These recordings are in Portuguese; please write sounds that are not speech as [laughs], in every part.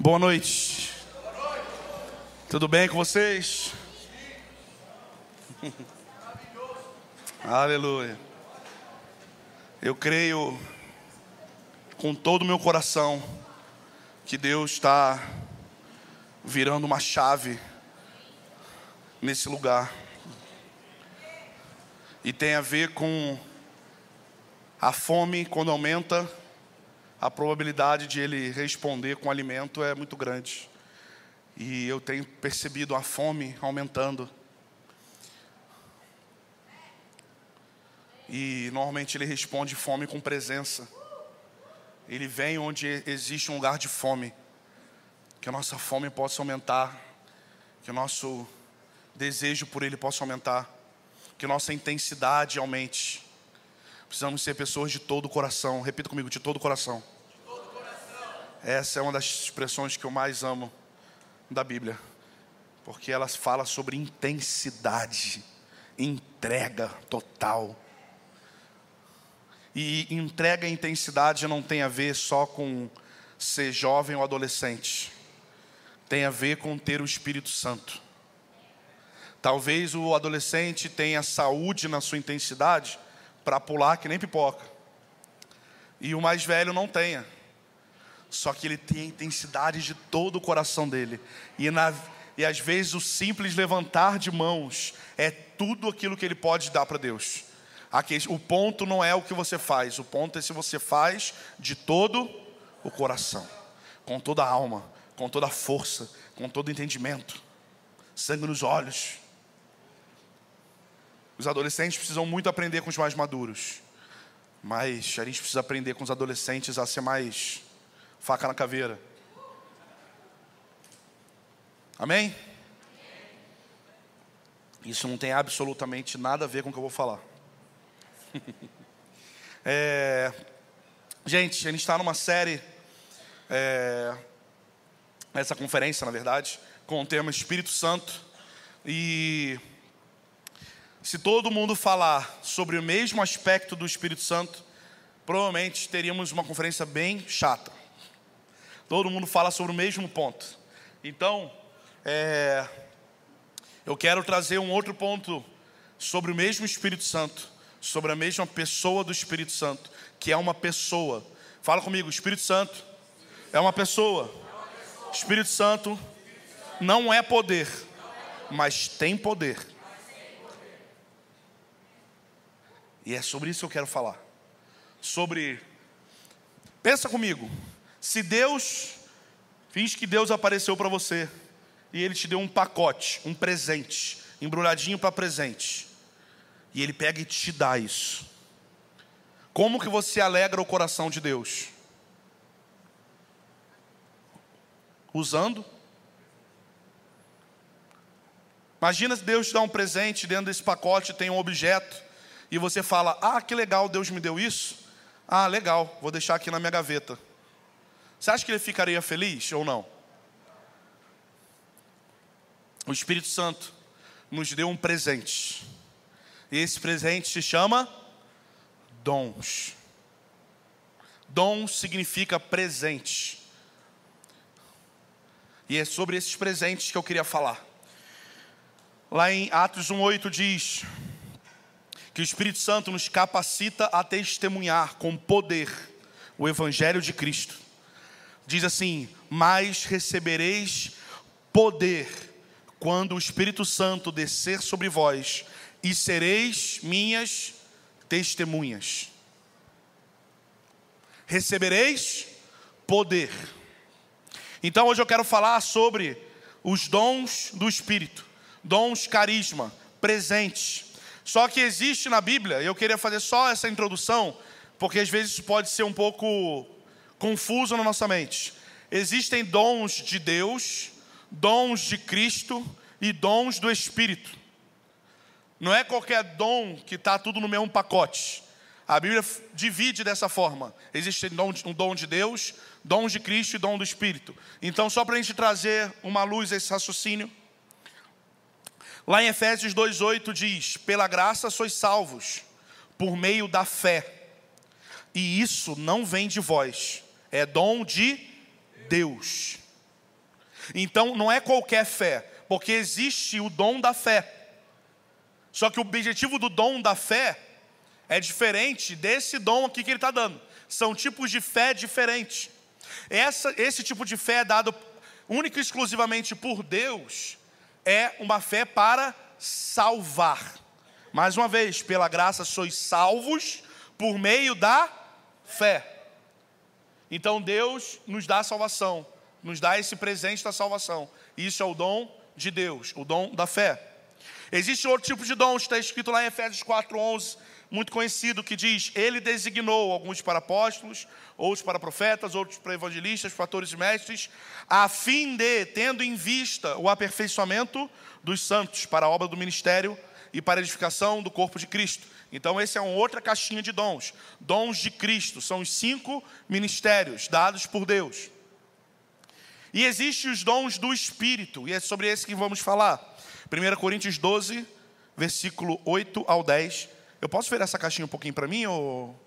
Boa noite. Tudo bem com vocês? Aleluia. Eu creio com todo o meu coração que Deus está virando uma chave nesse lugar. E tem a ver com a fome quando aumenta, a probabilidade de ele responder com alimento é muito grande. E eu tenho percebido a fome aumentando. E normalmente ele responde fome com presença. Ele vem onde existe um lugar de fome. Que a nossa fome possa aumentar. Que o nosso desejo por ele possa aumentar. Que a nossa intensidade aumente. Precisamos ser pessoas de todo o coração. Repita comigo, de todo o coração. De todo o coração. Essa é uma das expressões que eu mais amo da Bíblia. Porque ela fala sobre intensidade, entrega total. E entrega e intensidade não tem a ver só com ser jovem ou adolescente. Tem a ver com ter o Espírito Santo. Talvez o adolescente tenha saúde na sua intensidade para pular que nem pipoca. E o mais velho não tenha. Só que ele tem a intensidade de todo o coração dele. E, na, e às vezes o simples levantar de mãos é tudo aquilo que ele pode dar para Deus. Aqui, o ponto não é o que você faz, o ponto é se você faz de todo o coração, com toda a alma, com toda a força, com todo o entendimento, sangue nos olhos. Os adolescentes precisam muito aprender com os mais maduros, mas a gente precisa aprender com os adolescentes a ser mais faca na caveira. Amém? Isso não tem absolutamente nada a ver com o que eu vou falar. [laughs] é, gente, a gente está numa série, é, essa conferência, na verdade, com o tema Espírito Santo. E se todo mundo falar sobre o mesmo aspecto do Espírito Santo, provavelmente teríamos uma conferência bem chata. Todo mundo fala sobre o mesmo ponto. Então, é, eu quero trazer um outro ponto sobre o mesmo Espírito Santo sobre a mesma pessoa do Espírito Santo, que é uma pessoa. Fala comigo, Espírito Santo é uma pessoa. Espírito Santo não é poder, mas tem poder. E é sobre isso que eu quero falar. Sobre Pensa comigo. Se Deus finge que Deus apareceu para você e ele te deu um pacote, um presente, embrulhadinho para presente e Ele pega e te dá isso. Como que você alegra o coração de Deus? Usando. Imagina se Deus te dá um presente, dentro desse pacote tem um objeto, e você fala: Ah, que legal, Deus me deu isso. Ah, legal, vou deixar aqui na minha gaveta. Você acha que ele ficaria feliz ou não? O Espírito Santo nos deu um presente. E esse presente se chama dons. Dons significa presente. E é sobre esses presentes que eu queria falar. Lá em Atos 1,8 diz que o Espírito Santo nos capacita a testemunhar com poder o Evangelho de Cristo. Diz assim: Mas recebereis poder quando o Espírito Santo descer sobre vós e sereis minhas testemunhas. Recebereis poder. Então hoje eu quero falar sobre os dons do Espírito, dons carisma, presentes. Só que existe na Bíblia, eu queria fazer só essa introdução, porque às vezes isso pode ser um pouco confuso na nossa mente. Existem dons de Deus, dons de Cristo e dons do Espírito. Não é qualquer dom que está tudo no mesmo pacote. A Bíblia divide dessa forma. Existe um dom de Deus, dom de Cristo e dom do Espírito. Então, só para a gente trazer uma luz a esse raciocínio. Lá em Efésios 2,8 diz: Pela graça sois salvos, por meio da fé. E isso não vem de vós, é dom de Deus. Então não é qualquer fé, porque existe o dom da fé. Só que o objetivo do dom da fé é diferente desse dom aqui que ele está dando. São tipos de fé diferentes. Essa, esse tipo de fé é dado única e exclusivamente por Deus, é uma fé para salvar. Mais uma vez, pela graça sois salvos por meio da fé. Então Deus nos dá a salvação, nos dá esse presente da salvação. Isso é o dom de Deus, o dom da fé. Existe outro tipo de dom, está escrito lá em Efésios 4:11, muito conhecido, que diz: Ele designou alguns para apóstolos, outros para profetas, outros para evangelistas, fatores e mestres, a fim de, tendo em vista o aperfeiçoamento dos santos para a obra do ministério e para edificação do corpo de Cristo. Então, esse é uma outra caixinha de dons. Dons de Cristo são os cinco ministérios dados por Deus. E existem os dons do Espírito, e é sobre esse que vamos falar. 1 Coríntios 12, versículo 8 ao 10. Eu posso ver essa caixinha um pouquinho para mim, ou,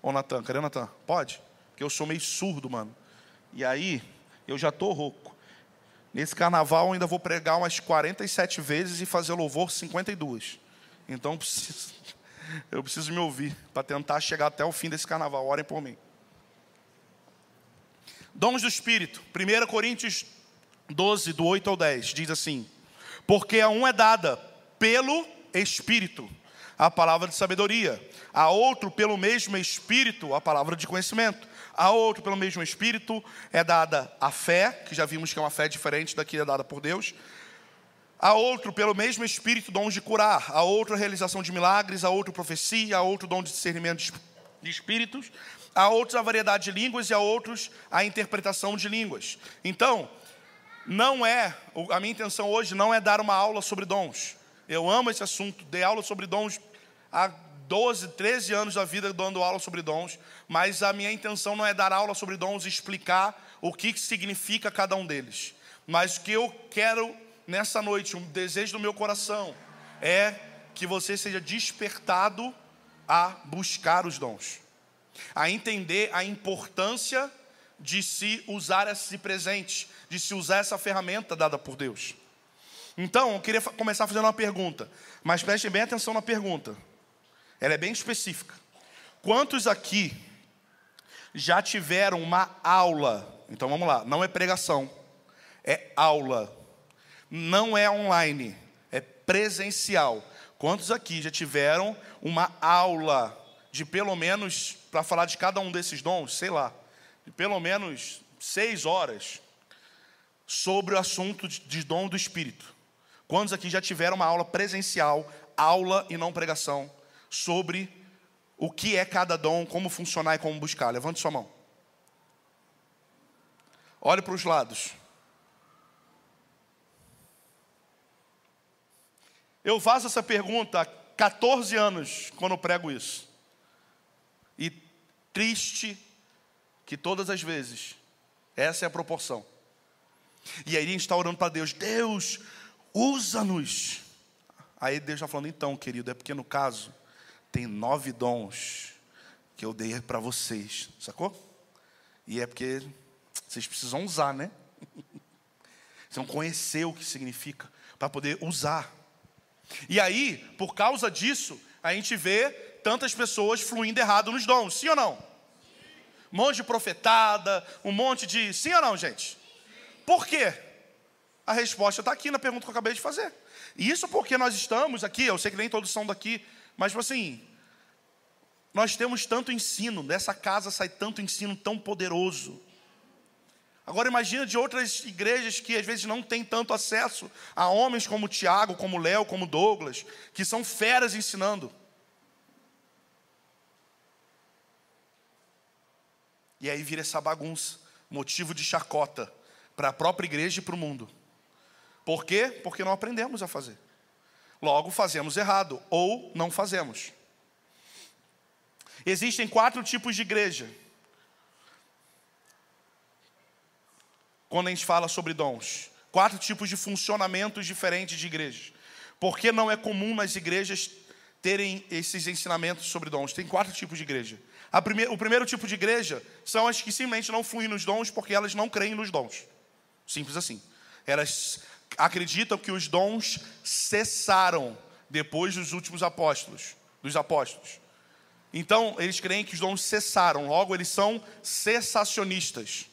ou Natan? Cadê Natan? Pode? Porque eu sou meio surdo, mano. E aí, eu já tô rouco. Nesse carnaval eu ainda vou pregar umas 47 vezes e fazer louvor 52. Então eu preciso, [laughs] eu preciso me ouvir para tentar chegar até o fim desse carnaval. Orem por mim. Dons do Espírito. 1 Coríntios 12, do 8 ao 10, diz assim: Porque a um é dada pelo Espírito a palavra de sabedoria, a outro pelo mesmo Espírito a palavra de conhecimento a outro, pelo mesmo Espírito, é dada a fé, que já vimos que é uma fé diferente da que é dada por Deus. A outro, pelo mesmo Espírito, dom de curar. A outro, a realização de milagres. A outro, profecia. A outro, dom de discernimento de espíritos. A outros, a variedade de línguas. E a outros, a interpretação de línguas. Então, não é, a minha intenção hoje não é dar uma aula sobre dons. Eu amo esse assunto, dei aula sobre dons há 12, 13 anos da vida dando aula sobre dons, mas a minha intenção não é dar aula sobre dons e explicar o que significa cada um deles. Mas o que eu quero nessa noite, um desejo do meu coração, é que você seja despertado a buscar os dons, a entender a importância de se usar esse presente, de se usar essa ferramenta dada por Deus. Então, eu queria começar fazendo uma pergunta, mas prestem bem atenção na pergunta. Ela é bem específica. Quantos aqui já tiveram uma aula? Então vamos lá, não é pregação, é aula. Não é online, é presencial. Quantos aqui já tiveram uma aula de pelo menos, para falar de cada um desses dons, sei lá, de pelo menos seis horas, sobre o assunto de dom do Espírito? Quantos aqui já tiveram uma aula presencial, aula e não pregação, sobre o que é cada dom, como funcionar e como buscar. Levante sua mão. Olhe para os lados. Eu faço essa pergunta há 14 anos quando eu prego isso. E triste que todas as vezes essa é a proporção. E aí a gente está orando para Deus, Deus, usa-nos. Aí Deus está falando, então, querido, é porque no caso tem nove dons que eu dei para vocês, sacou? E é porque vocês precisam usar, né? [laughs] Precisam conhecer o que significa para poder usar. E aí, por causa disso, a gente vê tantas pessoas fluindo errado nos dons, sim ou não? Um monte de profetada, um monte de. Sim ou não, gente? Por quê? A resposta está aqui na pergunta que eu acabei de fazer. E isso porque nós estamos aqui, eu sei que nem todos são daqui, mas, tipo assim, nós temos tanto ensino, dessa casa sai tanto ensino tão poderoso. Agora imagina de outras igrejas que às vezes não têm tanto acesso a homens como Tiago, como Léo, como Douglas, que são feras ensinando. E aí vira essa bagunça, motivo de chacota para a própria igreja e para o mundo. Por quê? Porque não aprendemos a fazer. Logo, fazemos errado ou não fazemos. Existem quatro tipos de igreja. Quando a gente fala sobre dons, quatro tipos de funcionamentos diferentes de igrejas. Por que não é comum nas igrejas terem esses ensinamentos sobre dons? Tem quatro tipos de igreja. Prime... o primeiro tipo de igreja são as que simplesmente não fluem nos dons porque elas não creem nos dons. Simples assim. elas acreditam que os dons cessaram depois dos últimos apóstolos, dos apóstolos. Então, eles creem que os dons cessaram, logo eles são cessacionistas.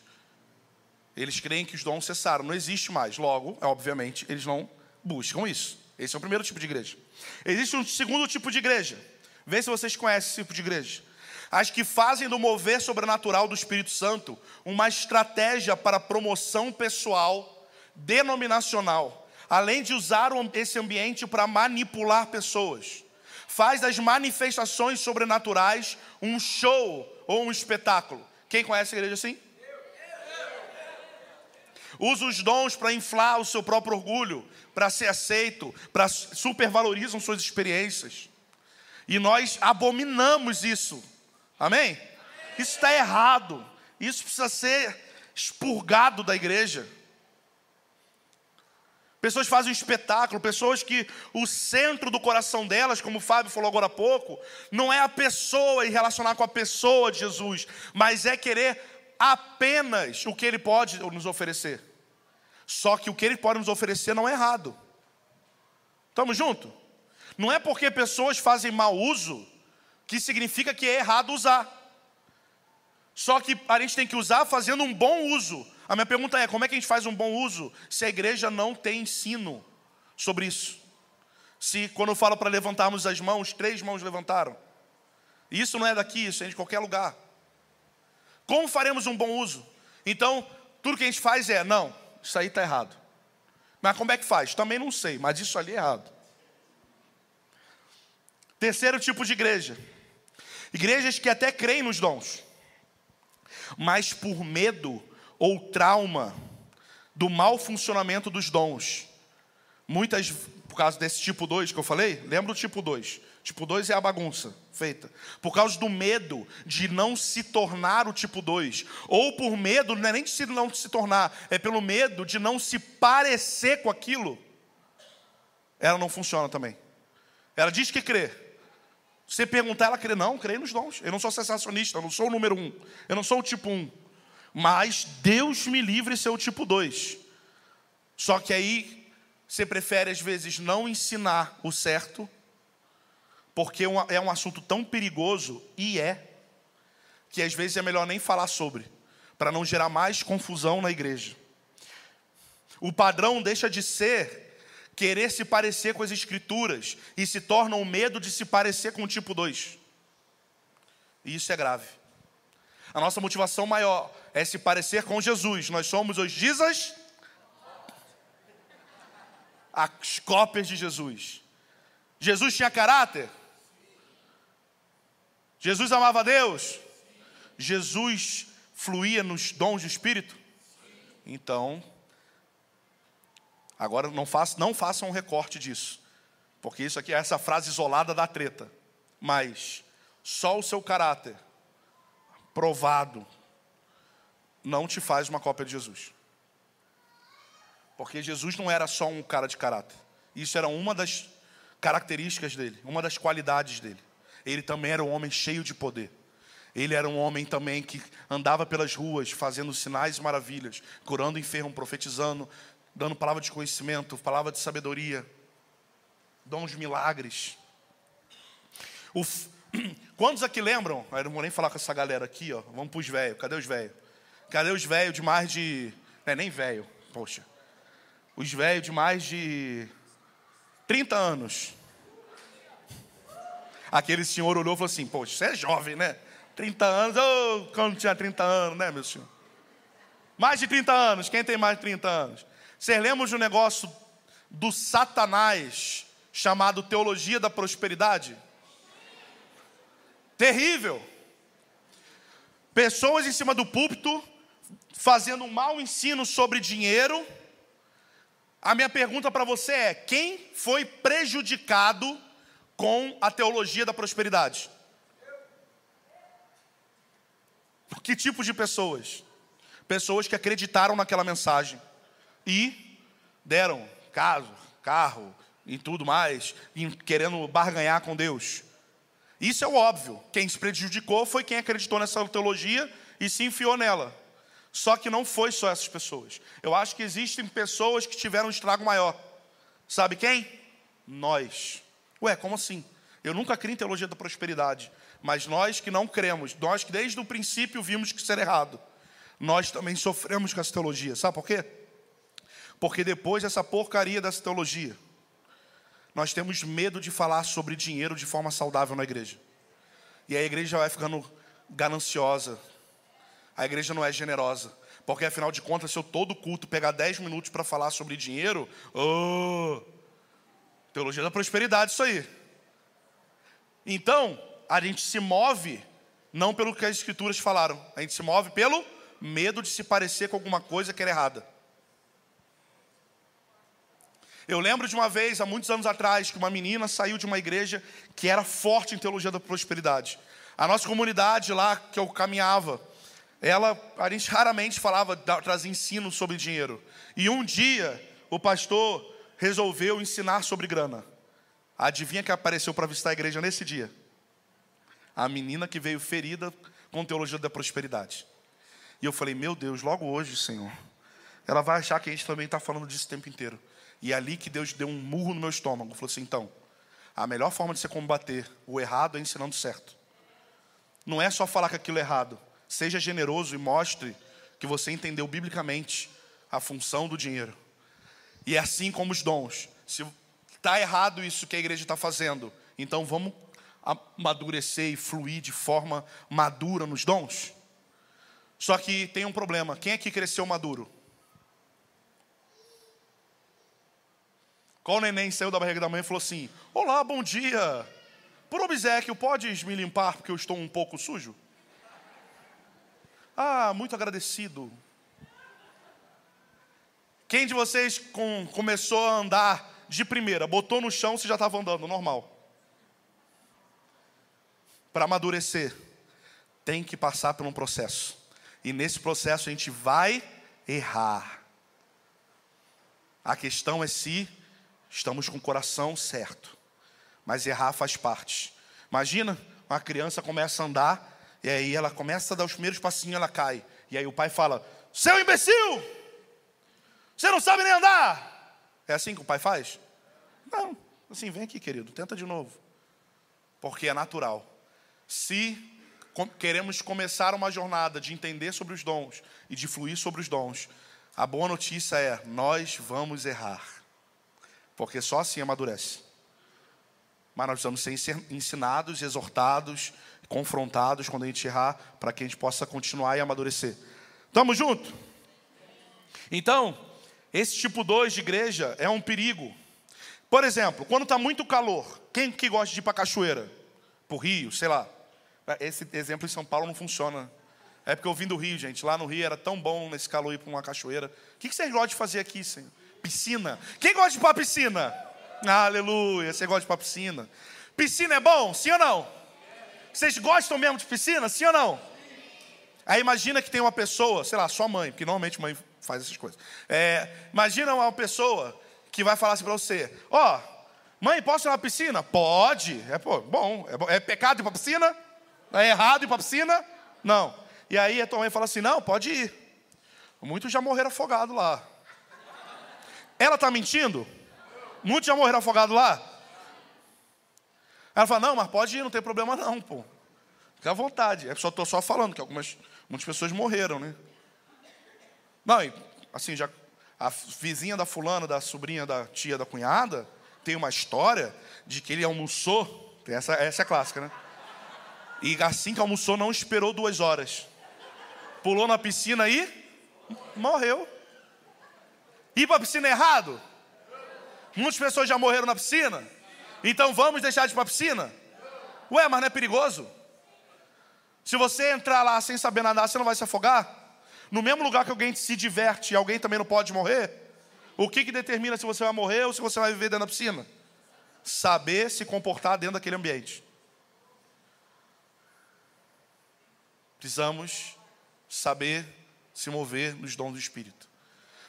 Eles creem que os dons cessaram, não existe mais. Logo, obviamente, eles não buscam isso. Esse é o primeiro tipo de igreja. Existe um segundo tipo de igreja. Vê se vocês conhecem esse tipo de igreja. As que fazem do mover sobrenatural do Espírito Santo uma estratégia para promoção pessoal, denominacional, além de usar esse ambiente para manipular pessoas. Faz das manifestações sobrenaturais um show ou um espetáculo. Quem conhece a igreja assim? usa os dons para inflar o seu próprio orgulho, para ser aceito, para supervalorizam suas experiências. E nós abominamos isso. Amém? Isso está errado. Isso precisa ser expurgado da igreja. Pessoas fazem um espetáculo, pessoas que o centro do coração delas, como o Fábio falou agora há pouco, não é a pessoa e relacionar com a pessoa de Jesus, mas é querer apenas o que Ele pode nos oferecer. Só que o que Ele pode nos oferecer não é errado. Estamos juntos? Não é porque pessoas fazem mau uso que significa que é errado usar. Só que a gente tem que usar fazendo um bom uso. A minha pergunta é: como é que a gente faz um bom uso se a igreja não tem ensino sobre isso? Se quando eu falo para levantarmos as mãos, três mãos levantaram. Isso não é daqui, isso é de qualquer lugar. Como faremos um bom uso? Então, tudo que a gente faz é, não, isso aí está errado. Mas como é que faz? Também não sei, mas isso ali é errado. Terceiro tipo de igreja. Igrejas que até creem nos dons, mas por medo ou trauma do mau funcionamento dos dons. Muitas, por causa desse tipo 2 que eu falei, lembra do tipo 2? Tipo 2 é a bagunça feita. Por causa do medo de não se tornar o tipo 2. Ou por medo, não é nem de se não se tornar, é pelo medo de não se parecer com aquilo. Ela não funciona também. Ela diz que crê. Você perguntar, ela crê, não, crê nos dons. Eu não sou sensacionista, eu não sou o número um. Eu não sou o tipo um. Mas Deus me livre ser o tipo 2. Só que aí você prefere, às vezes, não ensinar o certo porque é um assunto tão perigoso, e é, que às vezes é melhor nem falar sobre, para não gerar mais confusão na igreja. O padrão deixa de ser querer se parecer com as escrituras e se torna o medo de se parecer com o tipo 2. E isso é grave. A nossa motivação maior é se parecer com Jesus. Nós somos os Jesus, as cópias de Jesus. Jesus tinha caráter? Jesus amava Deus? Jesus fluía nos dons do Espírito? Então, agora não, faça, não façam um recorte disso, porque isso aqui é essa frase isolada da treta. Mas só o seu caráter provado não te faz uma cópia de Jesus. Porque Jesus não era só um cara de caráter. Isso era uma das características dele, uma das qualidades dele ele também era um homem cheio de poder. Ele era um homem também que andava pelas ruas fazendo sinais e maravilhas, curando enfermo, profetizando, dando palavra de conhecimento, palavra de sabedoria, dons de milagres. O... [clears throat] Quantos aqui lembram? Eu não vou nem falar com essa galera aqui, ó. Vamos para os velhos. Cadê os velhos? Cadê os velhos de mais de. Não é nem velho, poxa. Os velhos de mais de 30 anos. Aquele senhor olhou e falou assim: Poxa, você é jovem, né? 30 anos, oh, quando tinha 30 anos, né, meu senhor? Mais de 30 anos, quem tem mais de 30 anos? Vocês lembram de um negócio do Satanás chamado Teologia da Prosperidade? Terrível. Pessoas em cima do púlpito fazendo um mau ensino sobre dinheiro. A minha pergunta para você é: quem foi prejudicado com a teologia da prosperidade. Que tipo de pessoas? Pessoas que acreditaram naquela mensagem e deram casa, carro e tudo mais, querendo barganhar com Deus. Isso é óbvio. Quem se prejudicou foi quem acreditou nessa teologia e se enfiou nela. Só que não foi só essas pessoas. Eu acho que existem pessoas que tiveram um estrago maior. Sabe quem? Nós. Ué, como assim? Eu nunca criei em teologia da prosperidade. Mas nós que não cremos, nós que desde o princípio vimos que era errado, nós também sofremos com essa teologia. Sabe por quê? Porque depois dessa porcaria dessa teologia, nós temos medo de falar sobre dinheiro de forma saudável na igreja. E a igreja vai ficando gananciosa. A igreja não é generosa. Porque afinal de contas, se eu todo culto pegar 10 minutos para falar sobre dinheiro, oh, teologia da prosperidade, isso aí. Então, a gente se move não pelo que as escrituras falaram, a gente se move pelo medo de se parecer com alguma coisa que era errada. Eu lembro de uma vez, há muitos anos atrás, que uma menina saiu de uma igreja que era forte em teologia da prosperidade. A nossa comunidade lá que eu caminhava, ela, a gente raramente falava, trazia ensino sobre dinheiro. E um dia, o pastor resolveu ensinar sobre grana. Adivinha que apareceu para visitar a igreja nesse dia? A menina que veio ferida com teologia da prosperidade. E eu falei, meu Deus, logo hoje, Senhor, ela vai achar que a gente também está falando disso o tempo inteiro. E é ali que Deus deu um murro no meu estômago. Falou assim: então, a melhor forma de você combater o errado é ensinando certo. Não é só falar que aquilo é errado. Seja generoso e mostre que você entendeu biblicamente a função do dinheiro. E é assim como os dons. Se está errado isso que a igreja está fazendo, então vamos amadurecer e fluir de forma madura nos dons. Só que tem um problema: quem aqui cresceu maduro? Qual neném saiu da barriga da mãe e falou assim: Olá, bom dia. Por obsequio, podes me limpar porque eu estou um pouco sujo? Ah, muito agradecido. Quem de vocês com, começou a andar de primeira, botou no chão, você já estava andando, normal? Para amadurecer, tem que passar por um processo. E nesse processo a gente vai errar. A questão é se estamos com o coração certo. Mas errar faz parte. Imagina, uma criança começa a andar, e aí ela começa a dar os primeiros passinhos, ela cai. E aí o pai fala: Seu imbecil! Você não sabe nem andar! É assim que o pai faz? Não. Assim, vem aqui, querido, tenta de novo. Porque é natural. Se queremos começar uma jornada de entender sobre os dons e de fluir sobre os dons, a boa notícia é: nós vamos errar porque só assim amadurece. Mas nós precisamos ser ensinados, exortados, confrontados quando a gente errar, para que a gente possa continuar e amadurecer. Estamos juntos? Então, esse tipo 2 de igreja é um perigo. Por exemplo, quando está muito calor, quem que gosta de ir para cachoeira? Para o Rio, sei lá. Esse exemplo em São Paulo não funciona. É porque eu vim do Rio, gente. Lá no Rio era tão bom nesse calor ir para uma cachoeira. O que vocês gostam de fazer aqui, Senhor? Piscina. Quem gosta de ir para piscina? Aleluia. Você gosta de ir para piscina? Piscina é bom? Sim ou não? Vocês gostam mesmo de piscina? Sim ou não? Aí imagina que tem uma pessoa, sei lá, sua mãe, porque normalmente mãe faz essas coisas. É, imagina uma pessoa que vai falar assim para você: Ó, oh, mãe, posso ir na piscina? Pode. É pô, bom. É, é pecado ir para piscina? É errado ir para piscina? Não. E aí a tua mãe fala assim: Não, pode ir. Muitos já morreram afogados lá. Ela está mentindo? Muitos já morreram afogados lá? Ela fala, não, mas pode ir, não tem problema não, pô. Fica à vontade. É só estou só falando que algumas muitas pessoas morreram, né? Não, e, assim, já a vizinha da fulana, da sobrinha da tia da cunhada, tem uma história de que ele almoçou, essa, essa é clássica, né? E assim que almoçou, não esperou duas horas. Pulou na piscina e morreu. Ir para a piscina é errado? Muitas pessoas já morreram na piscina. Então vamos deixar de ir para a piscina? Ué, mas não é perigoso? Se você entrar lá sem saber nadar, você não vai se afogar? No mesmo lugar que alguém se diverte e alguém também não pode morrer? O que, que determina se você vai morrer ou se você vai viver dentro da piscina? Saber se comportar dentro daquele ambiente. Precisamos saber se mover nos dons do Espírito.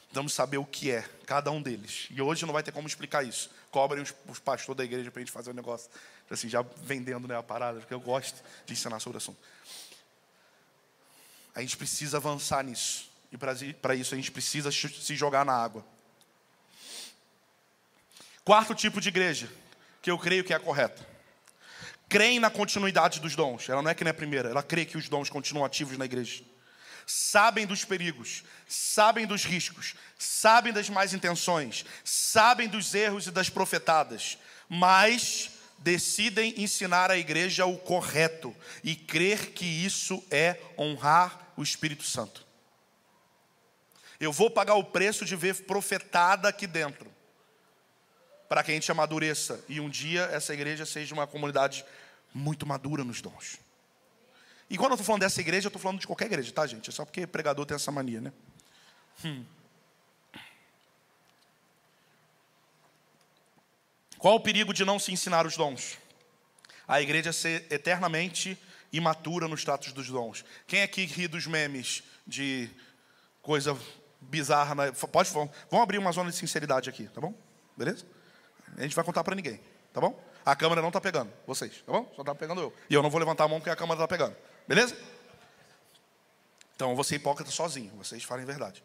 Precisamos saber o que é cada um deles. E hoje não vai ter como explicar isso. Cobrem os, os pastores da igreja para a gente fazer um negócio, assim, já vendendo né, a parada, porque eu gosto de ensinar sobre o assunto. A gente precisa avançar nisso. E para isso a gente precisa se jogar na água. Quarto tipo de igreja, que eu creio que é a correta. Creem na continuidade dos dons. Ela não é que nem a primeira, ela crê que os dons continuam ativos na igreja. Sabem dos perigos, sabem dos riscos, sabem das más intenções, sabem dos erros e das profetadas, mas decidem ensinar à igreja o correto e crer que isso é honrar o Espírito Santo. Eu vou pagar o preço de ver profetada aqui dentro, para que a gente amadureça e um dia essa igreja seja uma comunidade muito madura nos dons. E quando eu estou falando dessa igreja, eu estou falando de qualquer igreja, tá, gente? É só porque pregador tem essa mania, né? Hum. Qual o perigo de não se ensinar os dons? A igreja ser eternamente imatura nos status dos dons. Quem aqui ri dos memes de coisa bizarra? Na... Pode, vamos abrir uma zona de sinceridade aqui, tá bom? Beleza? A gente vai contar para ninguém, tá bom? A câmera não está pegando, vocês, tá bom? Só está pegando eu. E eu não vou levantar a mão porque a câmera está pegando, beleza? Então, vou ser hipócrita sozinho, vocês falem verdade.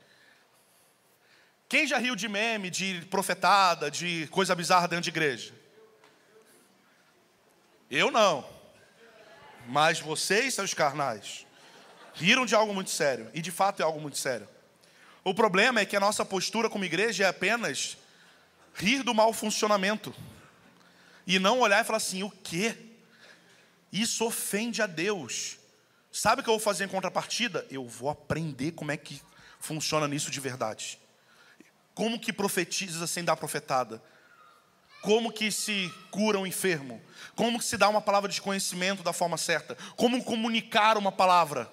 Quem já riu de meme, de profetada, de coisa bizarra dentro de igreja? Eu não. Mas vocês, seus carnais, riram de algo muito sério. E de fato é algo muito sério. O problema é que a nossa postura como igreja é apenas rir do mau funcionamento. E não olhar e falar assim: o quê? Isso ofende a Deus. Sabe o que eu vou fazer em contrapartida? Eu vou aprender como é que funciona nisso de verdade. Como que profetiza sem dar profetada? Como que se cura um enfermo? Como que se dá uma palavra de conhecimento da forma certa? Como comunicar uma palavra?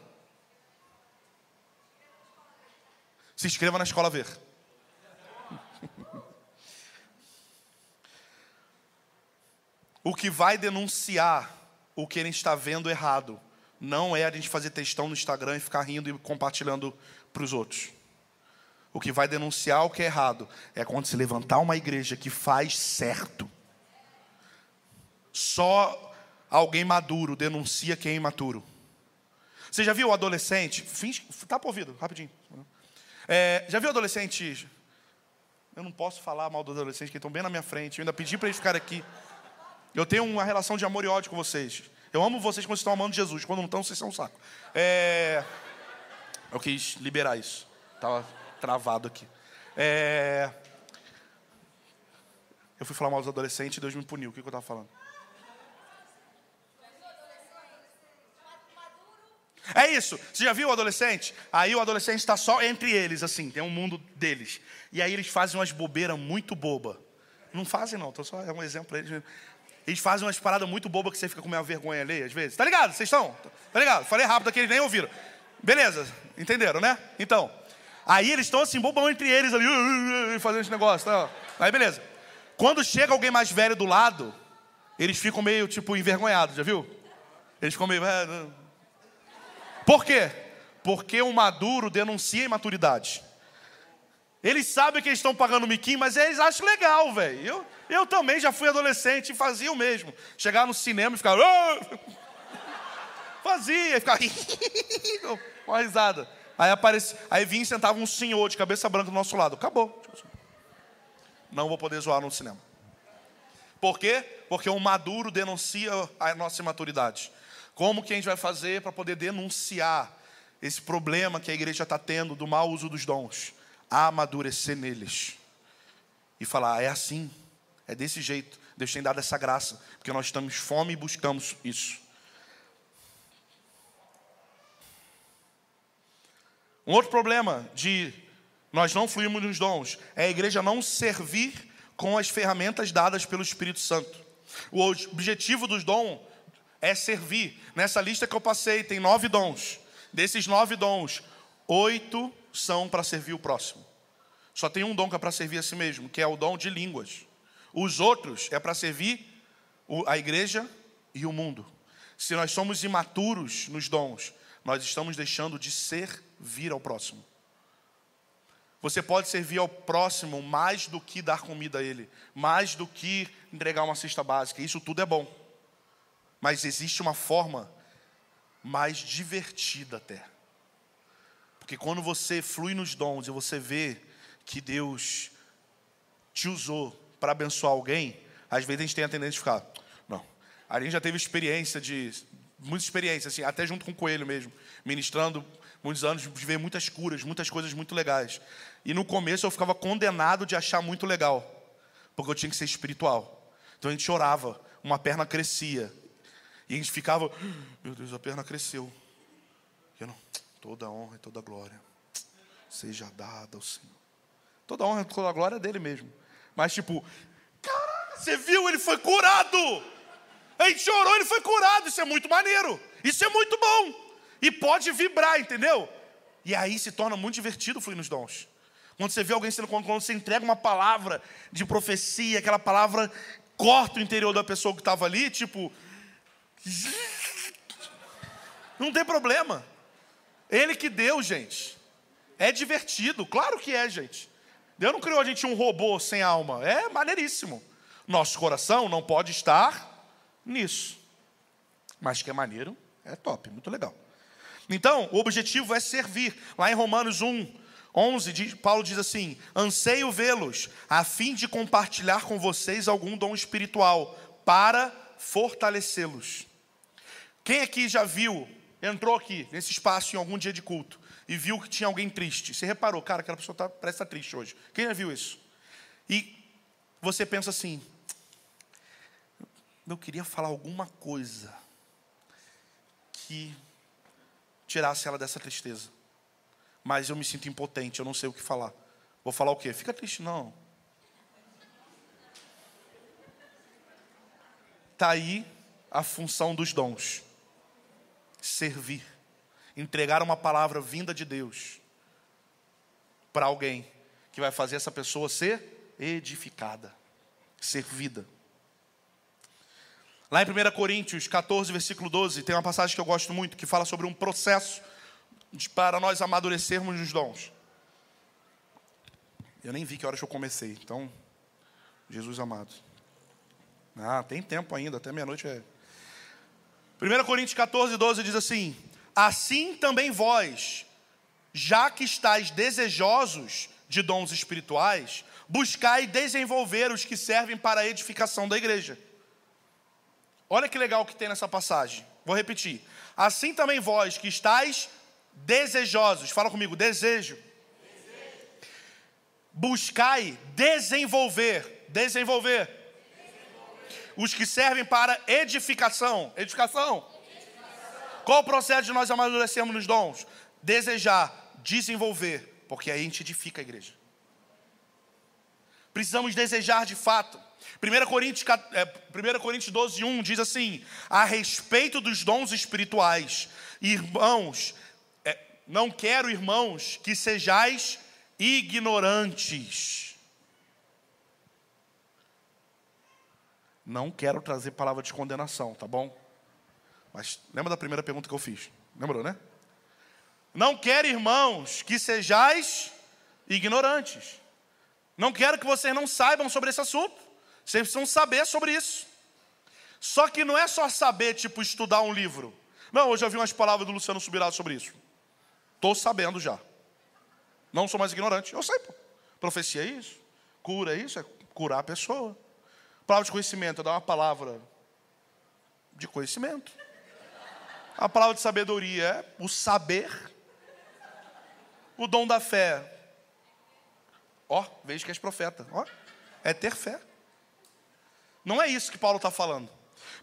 Se inscreva na escola ver. [laughs] o que vai denunciar o que ele está vendo errado não é a gente fazer textão no Instagram e ficar rindo e compartilhando para os outros. O que vai denunciar o que é errado é quando se levantar uma igreja que faz certo. Só alguém maduro denuncia quem é imaturo. Você já viu o adolescente? Tá por ouvido, rapidinho. É, já viu o adolescente? Eu não posso falar mal do adolescente, que estão bem na minha frente. Eu ainda pedi para eles ficarem aqui. Eu tenho uma relação de amor e ódio com vocês. Eu amo vocês quando vocês estão amando Jesus. Quando não estão, vocês são um saco. É... Eu quis liberar isso. Estava travado aqui. É... Eu fui falar mal dos adolescentes e Deus me puniu. O que, eu estava falando? É isso. Você já viu o adolescente? Aí o adolescente está só entre eles, assim, tem um mundo deles. E aí eles fazem umas bobeiras muito boba. Não fazem, não, tô só é um exemplo para eles. Eles fazem umas paradas muito bobas que você fica com uma vergonha ali, às vezes. Tá ligado? Vocês estão? Tá ligado? Falei rápido aqui, eles nem ouviram. Beleza, entenderam, né? Então, Aí eles estão assim, bobão entre eles ali, [laughs] fazendo esse negócio. Tá? Aí beleza. Quando chega alguém mais velho do lado, eles ficam meio, tipo, envergonhados, já viu? Eles ficam meio. É, Por quê? Porque o maduro denuncia imaturidade. Eles sabem que eles estão pagando miquinho, mas eles acham legal, velho. Eu, também já fui adolescente e fazia o mesmo. Chegar no cinema e ficar. [laughs] Fazia, e ficava. [laughs] uma risada. Aí, aparecia, aí vinha e sentava um senhor de cabeça branca do nosso lado. Acabou. Não vou poder zoar no cinema. Por quê? Porque o maduro denuncia a nossa imaturidade. Como que a gente vai fazer para poder denunciar esse problema que a igreja está tendo do mau uso dos dons? Amadurecer neles. E falar, é assim, é desse jeito. Deus tem dado essa graça, porque nós estamos fome e buscamos isso. Um outro problema de nós não fluirmos nos dons é a igreja não servir com as ferramentas dadas pelo Espírito Santo. O objetivo dos dons é servir. Nessa lista que eu passei, tem nove dons. Desses nove dons, oito são para servir o próximo. Só tem um dom que é para servir a si mesmo, que é o dom de línguas. Os outros é para servir a igreja e o mundo. Se nós somos imaturos nos dons, nós estamos deixando de ser vir ao próximo. Você pode servir ao próximo mais do que dar comida a ele, mais do que entregar uma cesta básica. Isso tudo é bom. Mas existe uma forma mais divertida até. Porque quando você flui nos dons e você vê que Deus te usou para abençoar alguém, às vezes a gente tem a tendência de ficar, não. A gente já teve experiência de, muita experiência, assim, até junto com o Coelho mesmo, ministrando muitos anos, de ver muitas curas, muitas coisas muito legais. E no começo eu ficava condenado de achar muito legal, porque eu tinha que ser espiritual. Então a gente chorava, uma perna crescia. E a gente ficava, meu Deus, a perna cresceu. Eu não, toda honra e toda glória seja dada ao Senhor. Toda honra e toda glória é dele mesmo. Mas tipo, caraca, você viu? Ele foi curado. A gente chorou, ele foi curado. Isso é muito maneiro. Isso é muito bom. E pode vibrar, entendeu? E aí se torna muito divertido fluir nos dons. Quando você vê alguém sendo quando você entrega uma palavra de profecia, aquela palavra corta o interior da pessoa que estava ali, tipo. Não tem problema. Ele que deu, gente. É divertido, claro que é, gente. Deus não criou a gente um robô sem alma. É maneiríssimo. Nosso coração não pode estar nisso. Mas que é maneiro, é top, muito legal. Então, o objetivo é servir. Lá em Romanos 1, 11, Paulo diz assim: Anseio vê-los, a fim de compartilhar com vocês algum dom espiritual, para fortalecê-los. Quem aqui já viu, entrou aqui nesse espaço em algum dia de culto e viu que tinha alguém triste? Você reparou, cara, aquela pessoa tá, parece estar tá triste hoje. Quem já viu isso? E você pensa assim: eu queria falar alguma coisa que tirasse ela dessa tristeza. Mas eu me sinto impotente, eu não sei o que falar. Vou falar o quê? Fica triste, não. Está aí a função dos dons: servir, entregar uma palavra vinda de Deus para alguém que vai fazer essa pessoa ser edificada, servida. Lá em 1 Coríntios 14, versículo 12, tem uma passagem que eu gosto muito, que fala sobre um processo para nós amadurecermos nos dons. Eu nem vi que hora que eu comecei, então, Jesus amado. Ah, tem tempo ainda, até meia-noite é. 1 Coríntios 14, 12 diz assim: Assim também vós, já que estáis desejosos de dons espirituais, buscai desenvolver os que servem para a edificação da igreja. Olha que legal que tem nessa passagem. Vou repetir. Assim também vós que estáis desejosos, fala comigo, desejo. desejo. Buscai desenvolver, desenvolver, desenvolver. Os que servem para edificação. Edificação. Qual o processo de nós amadurecermos nos dons? Desejar, desenvolver, porque aí a gente edifica a igreja. Precisamos desejar de fato. 1 Coríntios, 1 Coríntios 12, 1 diz assim: a respeito dos dons espirituais, irmãos, é, não quero, irmãos, que sejais ignorantes. Não quero trazer palavra de condenação, tá bom? Mas lembra da primeira pergunta que eu fiz? Lembrou, né? Não quero, irmãos, que sejais ignorantes. Não quero que vocês não saibam sobre esse assunto. Vocês precisam saber sobre isso. Só que não é só saber, tipo, estudar um livro. Não, eu já vi umas palavras do Luciano Subirado sobre isso. Estou sabendo já. Não sou mais ignorante. Eu sei, pô. Profecia é isso. Cura é isso, é curar a pessoa. Palavra de conhecimento é dar uma palavra de conhecimento. A palavra de sabedoria é o saber. O dom da fé. Ó, veja que és profeta. Ó, é ter fé. Não é isso que Paulo está falando.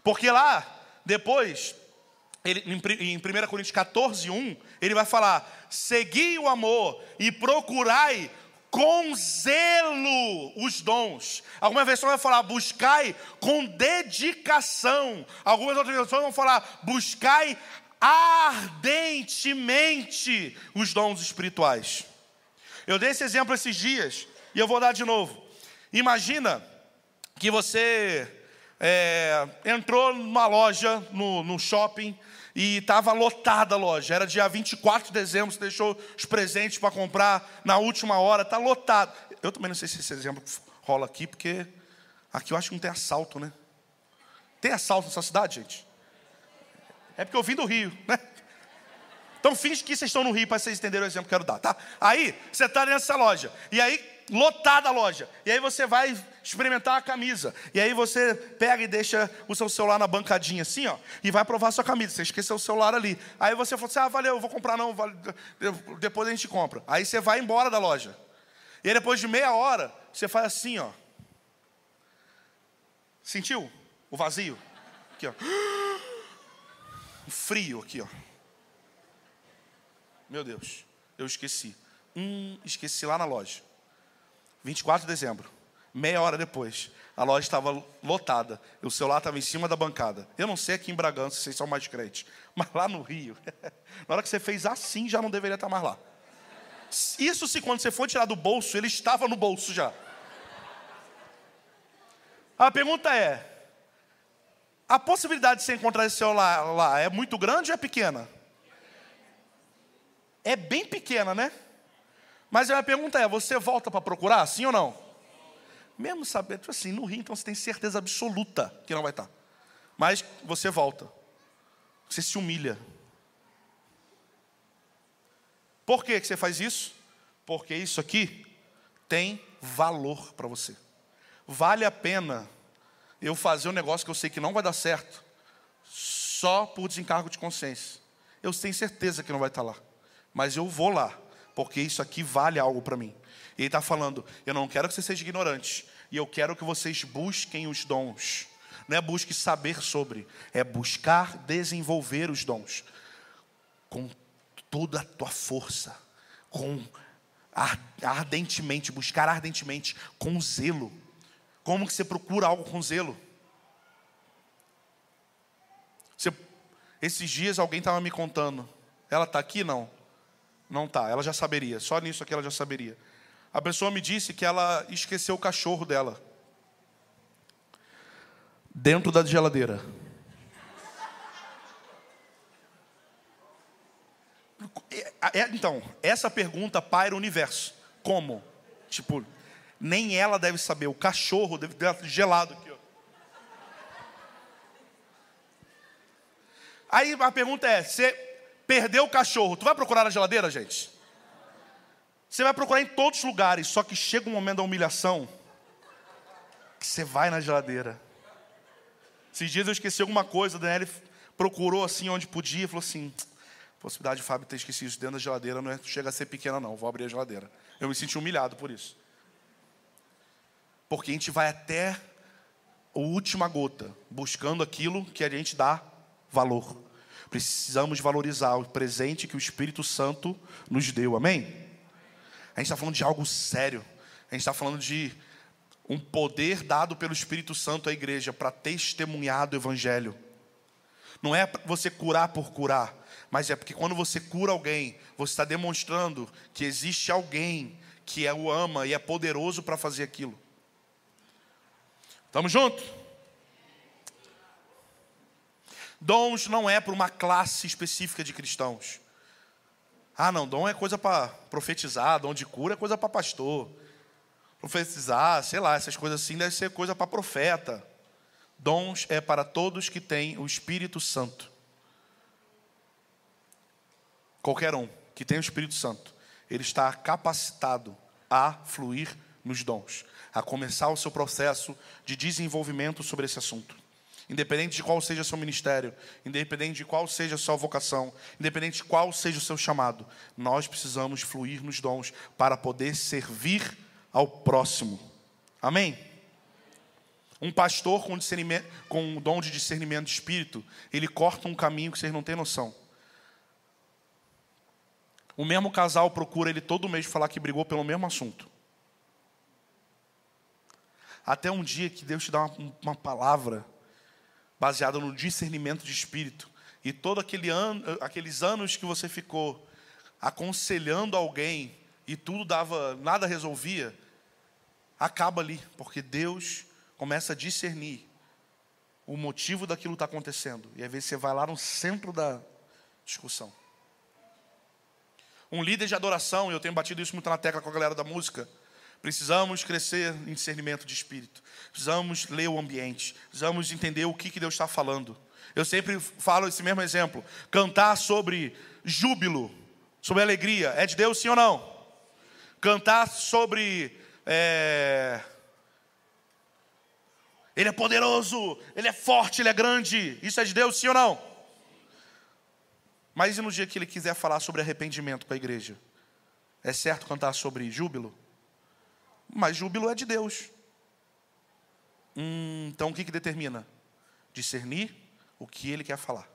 Porque lá, depois, ele, em 1 Coríntios 14, 1, ele vai falar: segui o amor e procurai com zelo os dons. Alguma versão vai falar buscai com dedicação. Algumas outras versões vão falar buscai ardentemente os dons espirituais. Eu dei esse exemplo esses dias e eu vou dar de novo. Imagina que você é, entrou numa loja, no, no shopping, e estava lotada a loja. Era dia 24 de dezembro, você deixou os presentes para comprar na última hora, está lotado. Eu também não sei se esse exemplo rola aqui, porque aqui eu acho que não tem assalto, né? Tem assalto nessa cidade, gente? É porque eu vim do Rio, né? Então finge que vocês estão no Rio para vocês entenderem o exemplo que eu quero dar, tá? Aí, você está nessa loja. E aí, lotada a loja. E aí você vai experimentar a camisa. E aí você pega e deixa o seu celular na bancadinha assim, ó, e vai provar a sua camisa. Você esqueceu o celular ali. Aí você fala assim: "Ah, valeu, eu vou comprar não, depois a gente compra". Aí você vai embora da loja. E aí depois de meia hora, você faz assim, ó. Sentiu o vazio? Aqui, ó. O frio aqui, ó. Meu Deus, eu esqueci. Hum, esqueci lá na loja. 24 de dezembro, meia hora depois, a loja estava lotada, o celular estava em cima da bancada. Eu não sei aqui em Bragança vocês são mais crentes, [laughs] mas lá no Rio, [laughs] na hora que você fez assim, já não deveria estar mais lá. Isso se quando você for tirar do bolso, ele estava no bolso já. A pergunta é: a possibilidade de você encontrar esse celular lá é muito grande ou é pequena? É bem pequena, né? Mas a minha pergunta é: você volta para procurar, sim ou não? Mesmo sabendo, tipo assim, no Rio, então você tem certeza absoluta que não vai estar. Mas você volta. Você se humilha. Por que você faz isso? Porque isso aqui tem valor para você. Vale a pena eu fazer um negócio que eu sei que não vai dar certo, só por desencargo de consciência. Eu tenho certeza que não vai estar lá, mas eu vou lá, porque isso aqui vale algo para mim. E ele está falando: eu não quero que você seja ignorante, e eu quero que vocês busquem os dons. Não é busque saber sobre, é buscar desenvolver os dons com toda a tua força, com ardentemente, buscar ardentemente, com zelo. Como que você procura algo com zelo? Você, esses dias alguém estava me contando. Ela está aqui? Não. Não está. Ela já saberia. Só nisso aqui ela já saberia. A pessoa me disse que ela esqueceu o cachorro dela. Dentro da geladeira. É, é, então, essa pergunta paira o universo. Como? Tipo, nem ela deve saber. O cachorro deve ter gelado aqui. Ó. Aí a pergunta é: você perdeu o cachorro, tu vai procurar na geladeira, gente? Você vai procurar em todos os lugares, só que chega um momento da humilhação que você vai na geladeira. Esses dias eu esqueci alguma coisa, a procurou assim onde podia e falou assim: possibilidade de Fábio ter esquecido isso dentro da geladeira não é, chega a ser pequena, não. Vou abrir a geladeira. Eu me senti humilhado por isso. Porque a gente vai até a última gota, buscando aquilo que a gente dá valor. Precisamos valorizar o presente que o Espírito Santo nos deu, amém? A gente está falando de algo sério. A gente está falando de um poder dado pelo Espírito Santo à igreja para testemunhar do Evangelho. Não é você curar por curar, mas é porque quando você cura alguém, você está demonstrando que existe alguém que é o ama e é poderoso para fazer aquilo. Estamos juntos? Dons não é para uma classe específica de cristãos. Ah, não, dom é coisa para profetizar, dom de cura é coisa para pastor. Profetizar, sei lá, essas coisas assim deve ser coisa para profeta. Dons é para todos que têm o Espírito Santo. Qualquer um que tem o Espírito Santo, ele está capacitado a fluir nos dons, a começar o seu processo de desenvolvimento sobre esse assunto. Independente de qual seja o seu ministério, independente de qual seja a sua vocação, independente de qual seja o seu chamado, nós precisamos fluir nos dons para poder servir ao próximo. Amém? Um pastor com, com um dom de discernimento de espírito, ele corta um caminho que vocês não têm noção. O mesmo casal procura ele todo mês falar que brigou pelo mesmo assunto. Até um dia que Deus te dá uma, uma palavra baseada no discernimento de espírito. E todos aquele ano, aqueles anos que você ficou aconselhando alguém e tudo dava, nada resolvia, acaba ali, porque Deus começa a discernir o motivo daquilo que está acontecendo. E às vezes você vai lá no centro da discussão. Um líder de adoração, e eu tenho batido isso muito na tecla com a galera da música, Precisamos crescer em discernimento de espírito. Precisamos ler o ambiente. Precisamos entender o que, que Deus está falando. Eu sempre falo esse mesmo exemplo. Cantar sobre júbilo, sobre alegria, é de Deus sim ou não? Cantar sobre. É... Ele é poderoso, ele é forte, ele é grande. Isso é de Deus sim ou não? Mas e no dia que ele quiser falar sobre arrependimento com a igreja? É certo cantar sobre júbilo? Mas júbilo é de Deus. Hum, então o que, que determina? Discernir o que ele quer falar.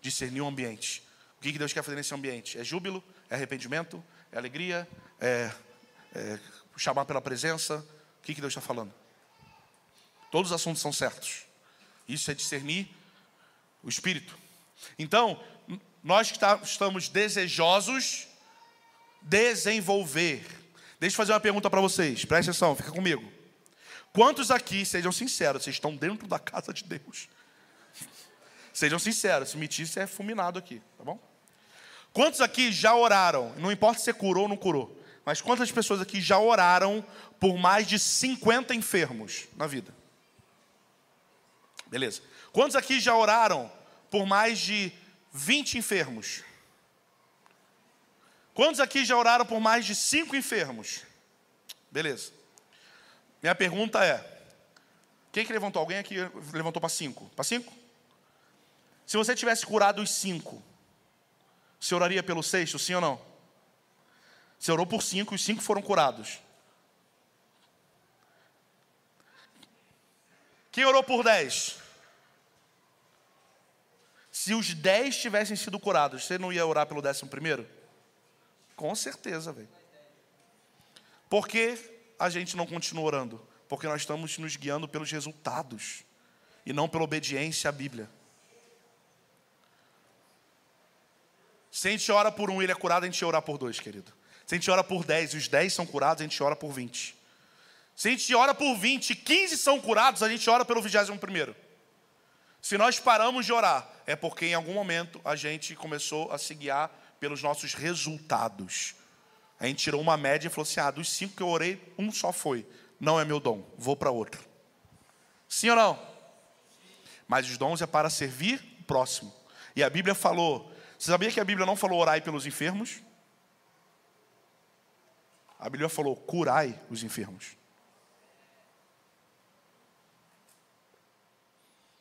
Discernir o ambiente. O que, que Deus quer fazer nesse ambiente? É júbilo? É arrependimento? É alegria? É, é chamar pela presença? O que, que Deus está falando? Todos os assuntos são certos. Isso é discernir o Espírito. Então, nós que estamos desejosos desenvolver. Deixa eu fazer uma pergunta para vocês, presta atenção, fica comigo. Quantos aqui, sejam sinceros, vocês estão dentro da casa de Deus? Sejam sinceros, se mentir, você é fulminado aqui, tá bom? Quantos aqui já oraram? Não importa se você curou ou não curou, mas quantas pessoas aqui já oraram por mais de 50 enfermos na vida? Beleza. Quantos aqui já oraram por mais de 20 enfermos? Quantos aqui já oraram por mais de cinco enfermos? Beleza. Minha pergunta é: quem que levantou? Alguém aqui levantou para cinco? Para cinco? Se você tivesse curado os cinco, você oraria pelo sexto, sim ou não? Você orou por cinco, os cinco foram curados. Quem orou por dez? Se os dez tivessem sido curados, você não ia orar pelo décimo primeiro? Com certeza, velho. Por que a gente não continua orando? Porque nós estamos nos guiando pelos resultados e não pela obediência à Bíblia. Se a gente ora por um e ele é curado, a gente ora por dois, querido. Se a gente ora por dez e os dez são curados, a gente ora por vinte. Se a gente ora por vinte e quinze são curados, a gente ora pelo vigésimo primeiro. Se nós paramos de orar, é porque em algum momento a gente começou a se guiar pelos nossos resultados. A gente tirou uma média e falou assim: ah, dos cinco que eu orei, um só foi. Não é meu dom, vou para outro. Sim ou não? Mas os dons é para servir o próximo. E a Bíblia falou. Você sabia que a Bíblia não falou orai pelos enfermos? A Bíblia falou curai os enfermos.